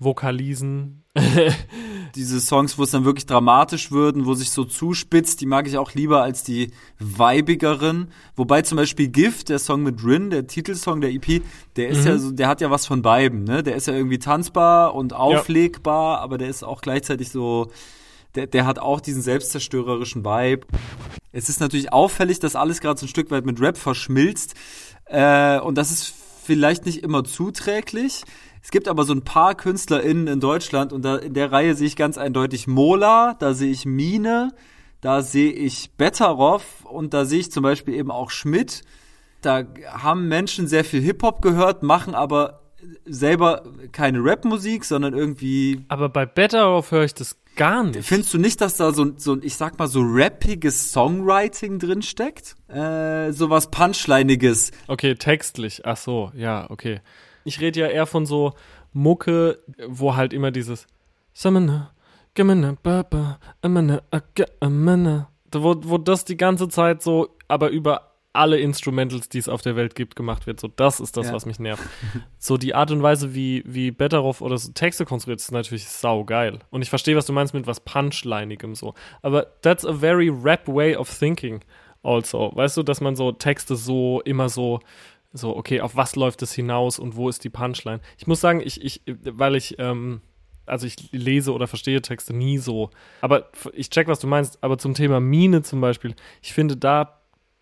Vokalisen. Diese Songs, wo es dann wirklich dramatisch würden, wo sich so zuspitzt, die mag ich auch lieber als die weibigeren. Wobei zum Beispiel Gift, der Song mit Rin, der Titelsong der EP, der ist Mhm. ja so, der hat ja was von beiden, ne? Der ist ja irgendwie tanzbar und auflegbar, aber der ist auch gleichzeitig so, der, der hat auch diesen selbstzerstörerischen Vibe. Es ist natürlich auffällig, dass alles gerade so ein Stück weit mit Rap verschmilzt. Äh, und das ist vielleicht nicht immer zuträglich. Es gibt aber so ein paar KünstlerInnen in Deutschland und da, in der Reihe sehe ich ganz eindeutig Mola, da sehe ich Mine, da sehe ich Betteroff und da sehe ich zum Beispiel eben auch Schmidt. Da haben Menschen sehr viel Hip-Hop gehört, machen aber selber keine Rapmusik, sondern irgendwie Aber bei Better Off höre ich das gar nicht. Findest du nicht, dass da so, ein- so ich sag mal, so rappiges Songwriting drin steckt? Äh, sowas Punchline'iges. Okay, textlich. Ach so, ja, okay. Ich rede ja eher von so Mucke, wo halt immer dieses. Wo, wo das die ganze Zeit so, aber über alle Instrumentals, die es auf der Welt gibt, gemacht wird. So, das ist das, Ja. was mich nervt. So die Art und Weise, wie, wie Betteroff oder so Texte konstruiert, ist natürlich saugeil. Und ich verstehe, was du meinst mit was Punchlineigem so. Aber that's a very rap way of thinking also. Weißt du, dass man so Texte so immer so, so, okay, auf was läuft es hinaus und wo ist die Punchline? Ich muss sagen, ich, ich, weil ich, ähm, also ich lese oder verstehe Texte nie so. Aber ich check, was du meinst. Aber zum Thema Mine zum Beispiel, ich finde, da,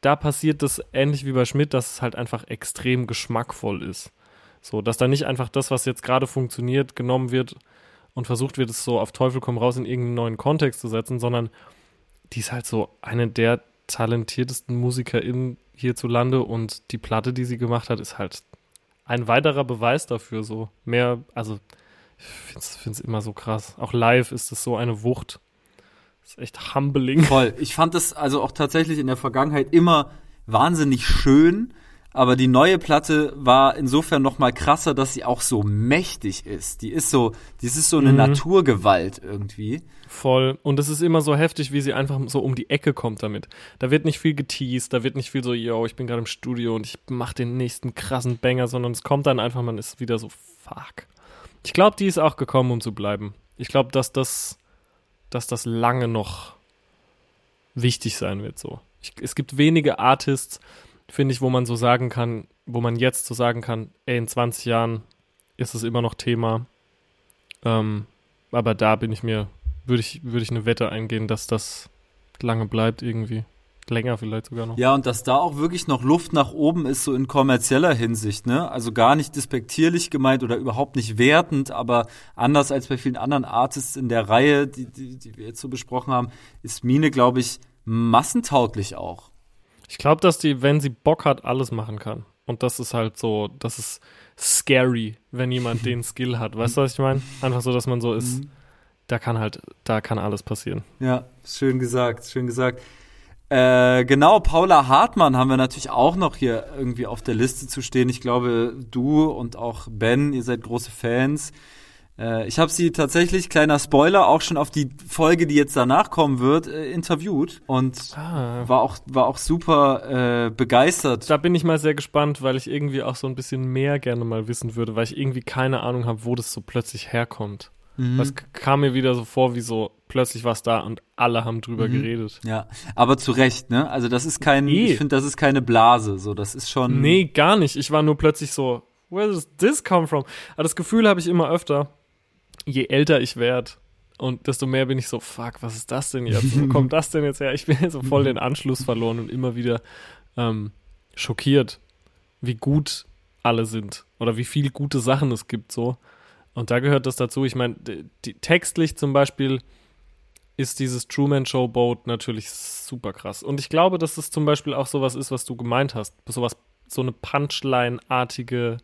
da passiert das ähnlich wie bei Schmidt, dass es halt einfach extrem geschmackvoll ist. So, dass da nicht einfach das, was jetzt gerade funktioniert, genommen wird und versucht wird, es so auf Teufel komm raus in irgendeinen neuen Kontext zu setzen, sondern die ist halt so eine der talentiertesten MusikerInnen hierzulande und die Platte, die sie gemacht hat, ist halt ein weiterer Beweis dafür. So mehr, also ich finde es immer so krass. Auch live ist es so eine Wucht. Das ist echt humbling. Voll. Ich fand das also auch tatsächlich in der Vergangenheit immer wahnsinnig schön, aber die neue Platte war insofern noch mal krasser, dass sie auch so mächtig ist. Die ist so, die ist so eine Mhm. Naturgewalt irgendwie. Voll. Und es ist immer so heftig, wie sie einfach so um die Ecke kommt damit. Da wird nicht viel geteased, da wird nicht viel so, yo, ich bin gerade im Studio und ich mach den nächsten krassen Banger, sondern es kommt dann einfach, man ist wieder so, fuck. Ich glaube, die ist auch gekommen, um zu bleiben. Ich glaube, dass das, dass das lange noch wichtig sein wird, so. Ich, es gibt wenige Artists, finde ich, wo man so sagen kann, wo man jetzt so sagen kann, ey, in 20 Jahren ist es immer noch Thema. Ähm, aber da bin ich mir, würde ich, würde ich eine Wette eingehen, dass das lange bleibt irgendwie. Länger vielleicht sogar noch. Ja, und dass da auch wirklich noch Luft nach oben ist, so in kommerzieller Hinsicht, ne? Also gar nicht despektierlich gemeint oder überhaupt nicht wertend, aber anders als bei vielen anderen Artists in der Reihe, die, die, die wir jetzt so besprochen haben, ist Mine, glaube ich, massentauglich auch. Ich glaube, dass die, wenn sie Bock hat, alles machen kann. Und das ist halt so, das ist scary, wenn jemand den Skill hat. Weißt du, was ich meine? Einfach so, dass man so ist, da kann halt, da kann alles passieren. Ja, schön gesagt, schön gesagt. Äh, genau, Paula Hartmann haben wir natürlich auch noch hier irgendwie auf der Liste zu stehen. Ich glaube, du und auch Ben, ihr seid große Fans. Äh, ich habe sie tatsächlich, kleiner Spoiler, auch schon auf die Folge, die jetzt danach kommen wird, äh, interviewt und Ah. war auch war auch super äh, begeistert. Da bin ich mal sehr gespannt, weil ich irgendwie auch so ein bisschen mehr gerne mal wissen würde, weil ich irgendwie keine Ahnung habe, wo das so plötzlich herkommt. Mhm. Das kam mir wieder so vor, wie so plötzlich was da und alle haben drüber Mhm. geredet. Ja, aber zu Recht, ne? Also das ist kein, Eh. ich finde, das ist keine Blase, so das ist schon. Nee, gar nicht. Ich war nur plötzlich so, where does this come from? Aber das Gefühl habe ich immer öfter, je älter ich werde und desto mehr bin ich so, fuck, was ist das denn jetzt? Wo kommt das denn jetzt her? Ich bin so voll den Anschluss verloren und immer wieder ähm, schockiert, wie gut alle sind oder wie viele gute Sachen es gibt so. Und da gehört das dazu. Ich meine, textlich zum Beispiel ist dieses Truman Show Boat natürlich super krass. Und ich glaube, dass das zum Beispiel auch sowas ist, was du gemeint hast. Sowas, so eine Punchline-artige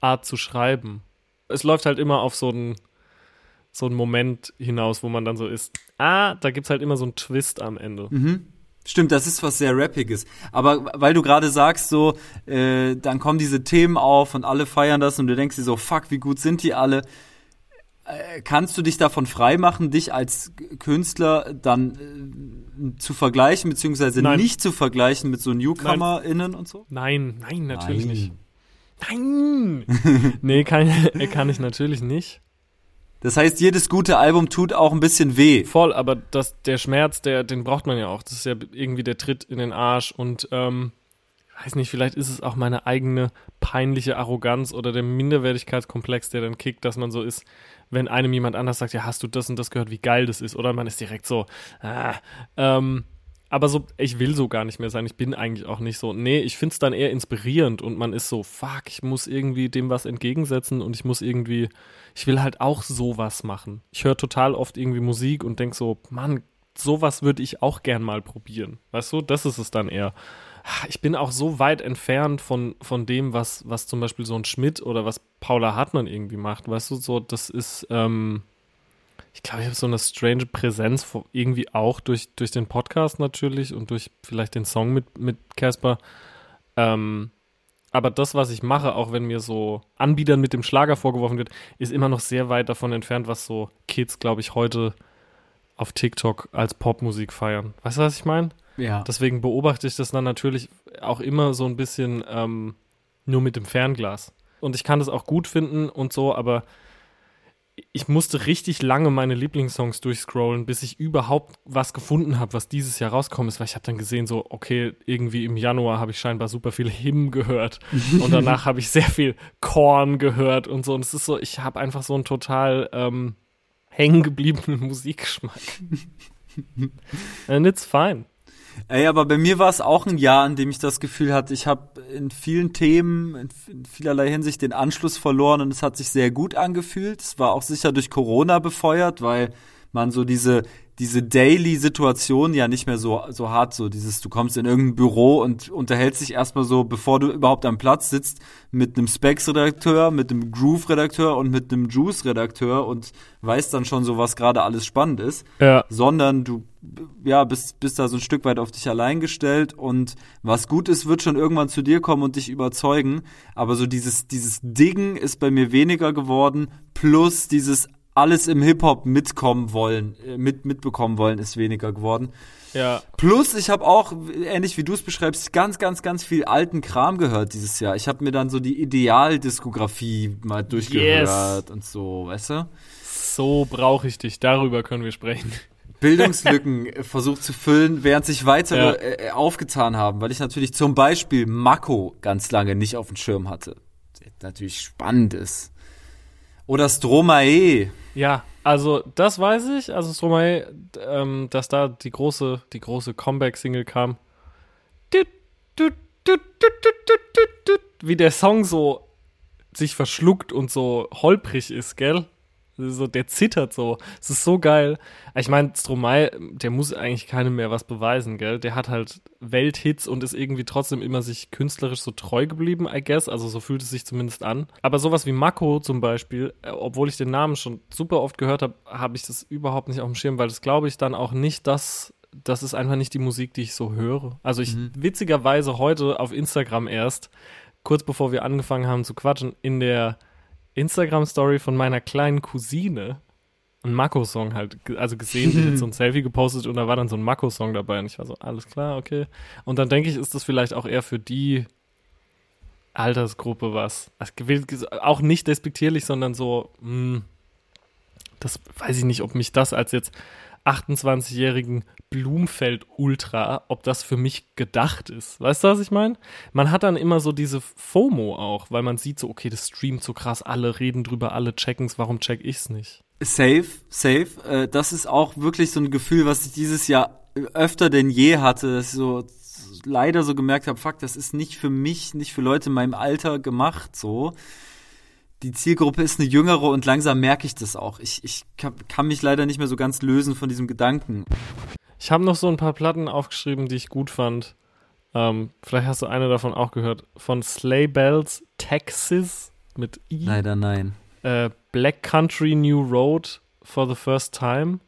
Art zu schreiben. Es läuft halt immer auf so einen so einen Moment hinaus, wo man dann so ist, ah, da gibt's halt immer so einen Twist am Ende. Mhm. Stimmt, das ist was sehr Rappiges. Aber weil du gerade sagst, so, äh, dann kommen diese Themen auf und alle feiern das und du denkst dir so, fuck, wie gut sind die alle? Äh, kannst du dich davon freimachen, dich als Künstler dann äh, zu vergleichen, beziehungsweise Nein. nicht zu vergleichen mit so NewcomerInnen und so? Nein, nein, natürlich Nein. nicht. Nein! nee, kann, äh, kann ich natürlich nicht. Das heißt, jedes gute Album tut auch ein bisschen weh. Voll, aber das, der Schmerz, der, den braucht man ja auch. Das ist ja irgendwie der Tritt in den Arsch und ähm, weiß nicht, vielleicht ist es auch meine eigene peinliche Arroganz oder der Minderwertigkeitskomplex, der dann kickt, dass man so ist, wenn einem jemand anders sagt, ja, hast du das und das gehört, wie geil das ist, oder man ist direkt so, ah, ähm, aber so, ich will so gar nicht mehr sein. Ich bin eigentlich auch nicht so. Nee, ich find's dann eher inspirierend und man ist so, fuck, ich muss irgendwie dem was entgegensetzen und ich muss irgendwie, ich will halt auch sowas machen. Ich höre total oft irgendwie Musik und denk so, Mann, sowas würde ich auch gern mal probieren. Weißt du, das ist es dann eher. Ich bin auch so weit entfernt von, von dem, was, was zum Beispiel so ein Schmidt oder was Paula Hartmann irgendwie macht. Weißt du, so, das ist, ähm, ich glaube, ich habe so eine strange Präsenz irgendwie auch durch, durch den Podcast natürlich und durch vielleicht den Song mit, mit Casper. Ähm, aber das, was ich mache, auch wenn mir so Anbietern mit dem Schlager vorgeworfen wird, ist immer noch sehr weit davon entfernt, was so Kids, glaube ich, heute auf TikTok als Popmusik feiern. Weißt du, was ich meine? Ja. Deswegen beobachte ich das dann natürlich auch immer so ein bisschen ähm, nur mit dem Fernglas. Und ich kann das auch gut finden und so, aber ich musste richtig lange meine Lieblingssongs durchscrollen, bis ich überhaupt was gefunden habe, was dieses Jahr rauskommen ist, weil ich habe dann gesehen, so, okay, irgendwie im Januar habe ich scheinbar super viel Him gehört und danach habe ich sehr viel Korn gehört und so. Und es ist so, ich habe einfach so einen total ähm, hängen gebliebenen Musikgeschmack. And it's fine. Ey, aber bei mir war es auch ein Jahr, in dem ich das Gefühl hatte, ich habe in vielen Themen, in, in vielerlei Hinsicht den Anschluss verloren und es hat sich sehr gut angefühlt. Es war auch sicher durch Corona befeuert, weil man so diese diese Daily-Situation ja nicht mehr so so hart so dieses du kommst in irgendein Büro und unterhältst dich erstmal so bevor du überhaupt am Platz sitzt mit einem Specs-Redakteur, mit einem Groove-Redakteur und mit einem Juice-Redakteur und weißt dann schon so was gerade alles spannend ist Ja. sondern du ja, bist, bist da so ein Stück weit auf dich allein gestellt und was gut ist, wird schon irgendwann zu dir kommen und dich überzeugen. Aber so dieses, dieses Diggen ist bei mir weniger geworden, plus dieses alles im Hip-Hop mitkommen wollen, äh, mit, mitbekommen wollen, ist weniger geworden. Ja. Plus, ich habe auch, ähnlich wie du es beschreibst, ganz, ganz, ganz viel alten Kram gehört dieses Jahr. Ich habe mir dann so die Idealdiskografie mal durchgehört und so, weißt du? So brauche ich dich. Darüber können wir sprechen. Bildungslücken versucht zu füllen, während sich weitere Ja. äh, äh, aufgetan haben, weil ich natürlich zum Beispiel Mako ganz lange nicht auf dem Schirm hatte. Der natürlich spannend ist. Oder Stromae. Ja, also das weiß ich. Also Stromae, ähm, dass da die große, die große Comeback-Single kam. Wie der Song so sich verschluckt und so holprig ist, gell? So, der zittert so. Es ist so geil. Ich meine, Stromae, der muss eigentlich keinem mehr was beweisen, gell? Der hat halt Welthits und ist irgendwie trotzdem immer sich künstlerisch so treu geblieben, I guess. Also so fühlt es sich zumindest an. Aber sowas wie Mako zum Beispiel, äh, obwohl ich den Namen schon super oft gehört habe, habe ich das überhaupt nicht auf dem Schirm, weil das glaube ich dann auch nicht das. Das ist einfach nicht die Musik, die ich so höre. Also ich witzigerweise heute auf Instagram erst, kurz bevor wir angefangen haben zu quatschen, in der Instagram-Story von meiner kleinen Cousine einen Mako-Song halt, also gesehen, die hat so ein Selfie gepostet und da war dann so ein Mako-Song dabei und ich war so, alles klar, okay. Und dann denke ich, ist das vielleicht auch eher für die Altersgruppe was. Also, auch nicht despektierlich, sondern so, mh, das weiß ich nicht, ob mich das als jetzt 28-jährigen Blumfeld-Ultra, ob das für mich gedacht ist. Weißt du, was ich meine? Man hat dann immer so diese FOMO auch, weil man sieht so, okay, das streamt so krass, alle reden drüber, alle checken's, warum check ich's nicht? Safe, safe. Äh, das ist auch wirklich so ein Gefühl, was ich dieses Jahr öfter denn je hatte, dass ich so leider so gemerkt habe, fuck, das ist nicht für mich, nicht für Leute in meinem Alter gemacht, so. Die Zielgruppe ist eine jüngere und langsam merke ich das auch. Ich, ich kann, kann mich leider nicht mehr so ganz lösen von diesem Gedanken. Ich habe noch so ein paar Platten aufgeschrieben, die ich gut fand. Ähm, vielleicht hast du eine davon auch gehört. Von Sleigh Bells, Texas. mit I. Leider nein. Äh, Black Country New Road for the First Time.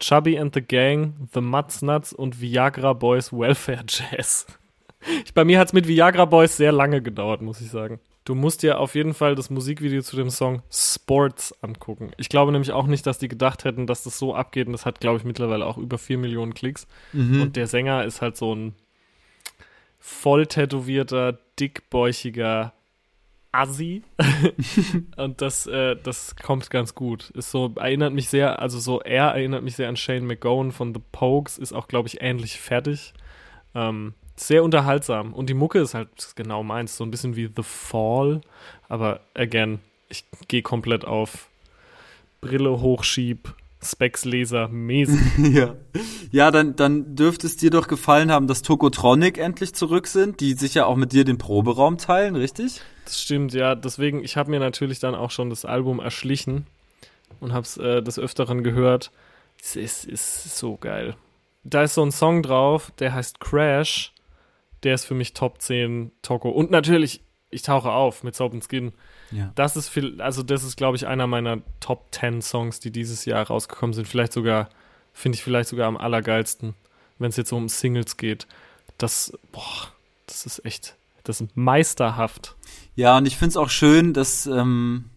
Chubby and the Gang, The Mutz Nuts und Viagra Boys Welfare Jazz. Ich, bei mir hat es mit Viagra Boys sehr lange gedauert, muss ich sagen. Du musst dir auf jeden Fall das Musikvideo zu dem Song Sports angucken. Ich glaube nämlich auch nicht, dass die gedacht hätten, dass das so abgeht. Und das hat, glaube ich, mittlerweile auch über 4 Millionen Klicks. Mhm. Und der Sänger ist halt so ein voll tätowierter, dickbäuchiger Assi. und das, äh, das kommt ganz gut. Ist so, erinnert mich sehr, also so, er erinnert mich sehr an Shane McGowan von The Pokes, ist auch, glaube ich, ähnlich fertig. Ähm, sehr unterhaltsam. Und die Mucke ist halt genau meins, so ein bisschen wie The Fall. Aber again, ich gehe komplett auf Brille hochschieb, Specs-Leser mäßig. ja. Ja, dann, dann dürfte es dir doch gefallen haben, dass Tokotronic endlich zurück sind, die sich ja auch mit dir den Proberaum teilen, richtig? Das stimmt, ja. Deswegen, ich habe mir natürlich dann auch schon das Album erschlichen und habe es äh, des Öfteren gehört. Es ist, ist so geil. Da ist so ein Song drauf, der heißt Crash. Der ist für mich Top 10 Toko. Und natürlich, ich tauche auf mit Soap and Skin. Ja. Das ist viel, also das ist, glaube ich, einer meiner Top 10 Songs, die dieses Jahr rausgekommen sind. Vielleicht sogar, finde ich vielleicht sogar am allergeilsten, wenn es jetzt so um Singles geht. Das, boah, das ist echt, das ist meisterhaft. Ja, und ich finde es auch schön, dass ähm,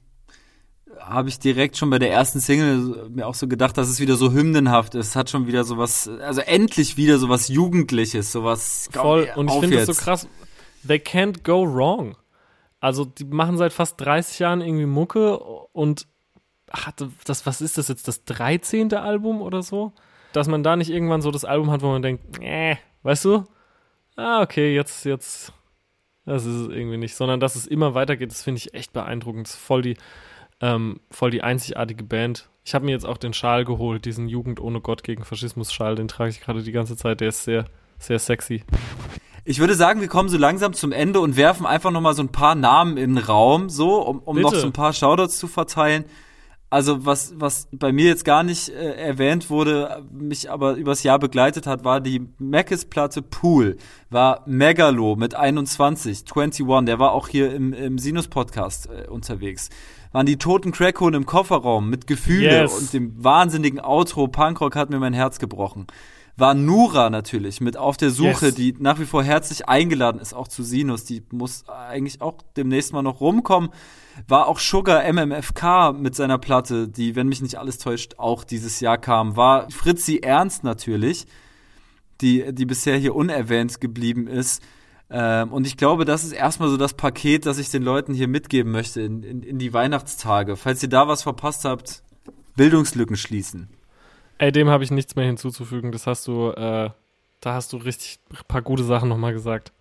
habe ich direkt schon bei der ersten Single mir auch so gedacht, dass es wieder so hymnenhaft ist. Es hat schon wieder sowas, also endlich wieder sowas Jugendliches, sowas. Voll. Und ich finde das so krass. They can't go wrong. Also die machen seit fast 30 Jahren irgendwie Mucke und hatte das, was ist das jetzt, das 13. Album oder so? Dass man da nicht irgendwann so das Album hat, wo man denkt, äh, weißt du? Ah, okay, jetzt, jetzt, das ist es irgendwie nicht. Sondern dass es immer weitergeht, das finde ich echt beeindruckend. Das ist voll die, ähm, voll die einzigartige Band. Ich habe mir jetzt auch den Schal geholt, diesen Jugend ohne Gott gegen Faschismus Schal, den trage ich gerade die ganze Zeit. Der ist sehr, sehr sexy. Ich würde sagen, wir kommen so langsam zum Ende und werfen einfach noch mal so ein paar Namen in den Raum, so, um, um noch so ein paar Shoutouts zu verteilen. Also was, was bei mir jetzt gar nicht äh, erwähnt wurde, mich aber übers Jahr begleitet hat, war die Mackes-Platte Pool, war Megalo mit 21, 21, der war auch hier im, im Sinus-Podcast äh, unterwegs. Waren die toten Crackhuhn im Kofferraum mit Gefühle Yes. und dem wahnsinnigen Outro Punkrock hat mir mein Herz gebrochen. War Nura natürlich mit Auf der Suche, Yes. die nach wie vor herzlich eingeladen ist, auch zu Sinus. Die muss eigentlich auch demnächst mal noch rumkommen. War auch Sugar MMFK mit seiner Platte, die, wenn mich nicht alles täuscht, auch dieses Jahr kam. War Fritzi Ernst natürlich, die, die bisher hier unerwähnt geblieben ist. Ähm, und ich glaube, das ist erstmal so das Paket, das ich den Leuten hier mitgeben möchte in, in, in die Weihnachtstage. Falls ihr da was verpasst habt, Bildungslücken schließen. Ey, dem habe ich nichts mehr hinzuzufügen. Das hast du, äh, da hast du richtig ein paar gute Sachen nochmal gesagt.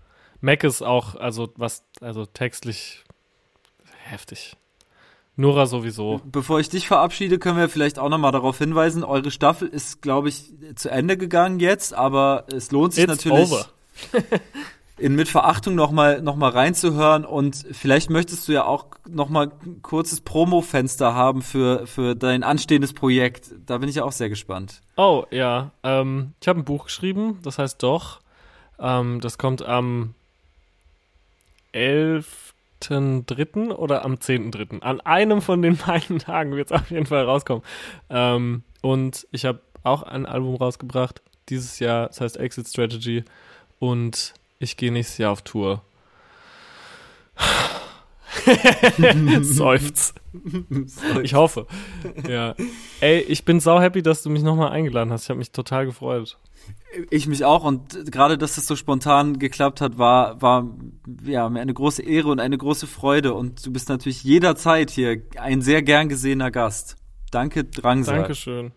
Mac ist auch, also was, also textlich heftig. Nora sowieso. Bevor ich dich verabschiede, können wir vielleicht auch nochmal darauf hinweisen, eure Staffel ist, glaube ich, zu Ende gegangen jetzt, aber es lohnt sich It's natürlich, over. in Verachtung nochmal noch mal reinzuhören und vielleicht möchtest du ja auch nochmal ein kurzes Promo-Fenster haben für, für dein anstehendes Projekt. Da bin ich ja auch sehr gespannt. Oh, ja. Ähm, ich habe ein Buch geschrieben, das heißt Doch. Ähm, das kommt am 11.3. oder am 10.3. An einem von den beiden Tagen wird es auf jeden Fall rauskommen. Ähm, und ich habe auch ein Album rausgebracht dieses Jahr, das heißt Exit Strategy. Und ich gehe nächstes Jahr auf Tour. Seufz. Ich hoffe. Ja. Ey, ich bin sau happy, dass du mich nochmal eingeladen hast. Ich habe mich total gefreut. Ich mich auch und gerade, dass das so spontan geklappt hat, war, war ja mir eine große Ehre und eine große Freude und du bist natürlich jederzeit hier ein sehr gern gesehener Gast. Danke, Drangsal. Dankeschön.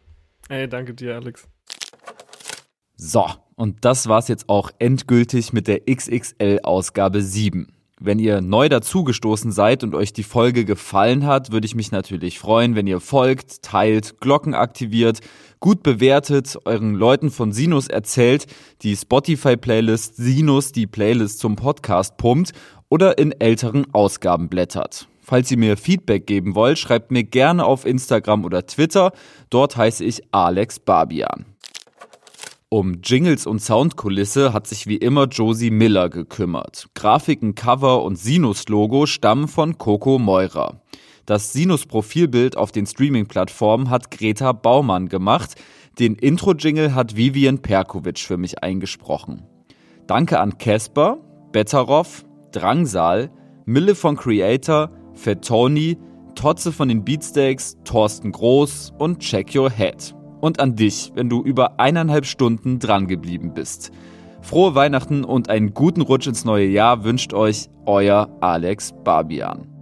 Ey, danke dir, Alex. So, und das war's jetzt auch endgültig mit der XXL-Ausgabe 7. Wenn ihr neu dazugestoßen seid und euch die Folge gefallen hat, würde ich mich natürlich freuen, wenn ihr folgt, teilt, Glocken aktiviert, gut bewertet, euren Leuten von Sinus erzählt, die Spotify-Playlist Sinus die Playlist zum Podcast pumpt oder in älteren Ausgaben blättert. Falls ihr mir Feedback geben wollt, schreibt mir gerne auf Instagram oder Twitter. Dort heiße ich Alex Barbian. Um Jingles und Soundkulisse hat sich wie immer Josie Miller gekümmert. Grafiken, Cover und Sinus-Logo stammen von Coco Meurer. Das Sinus-Profilbild auf den Streaming-Plattformen hat Greta Baumann gemacht. Den Intro-Jingle hat Vivian Perkovic für mich eingesprochen. Danke an Casper, Betteroff, Drangsal, Mille von Creator, Fettoni, Totze von den Beatsteaks, Thorsten Groß und Check Your Head. Und an dich, wenn du über eineinhalb Stunden drangeblieben bist. Frohe Weihnachten und einen guten Rutsch ins neue Jahr wünscht euch euer Alex Barbian.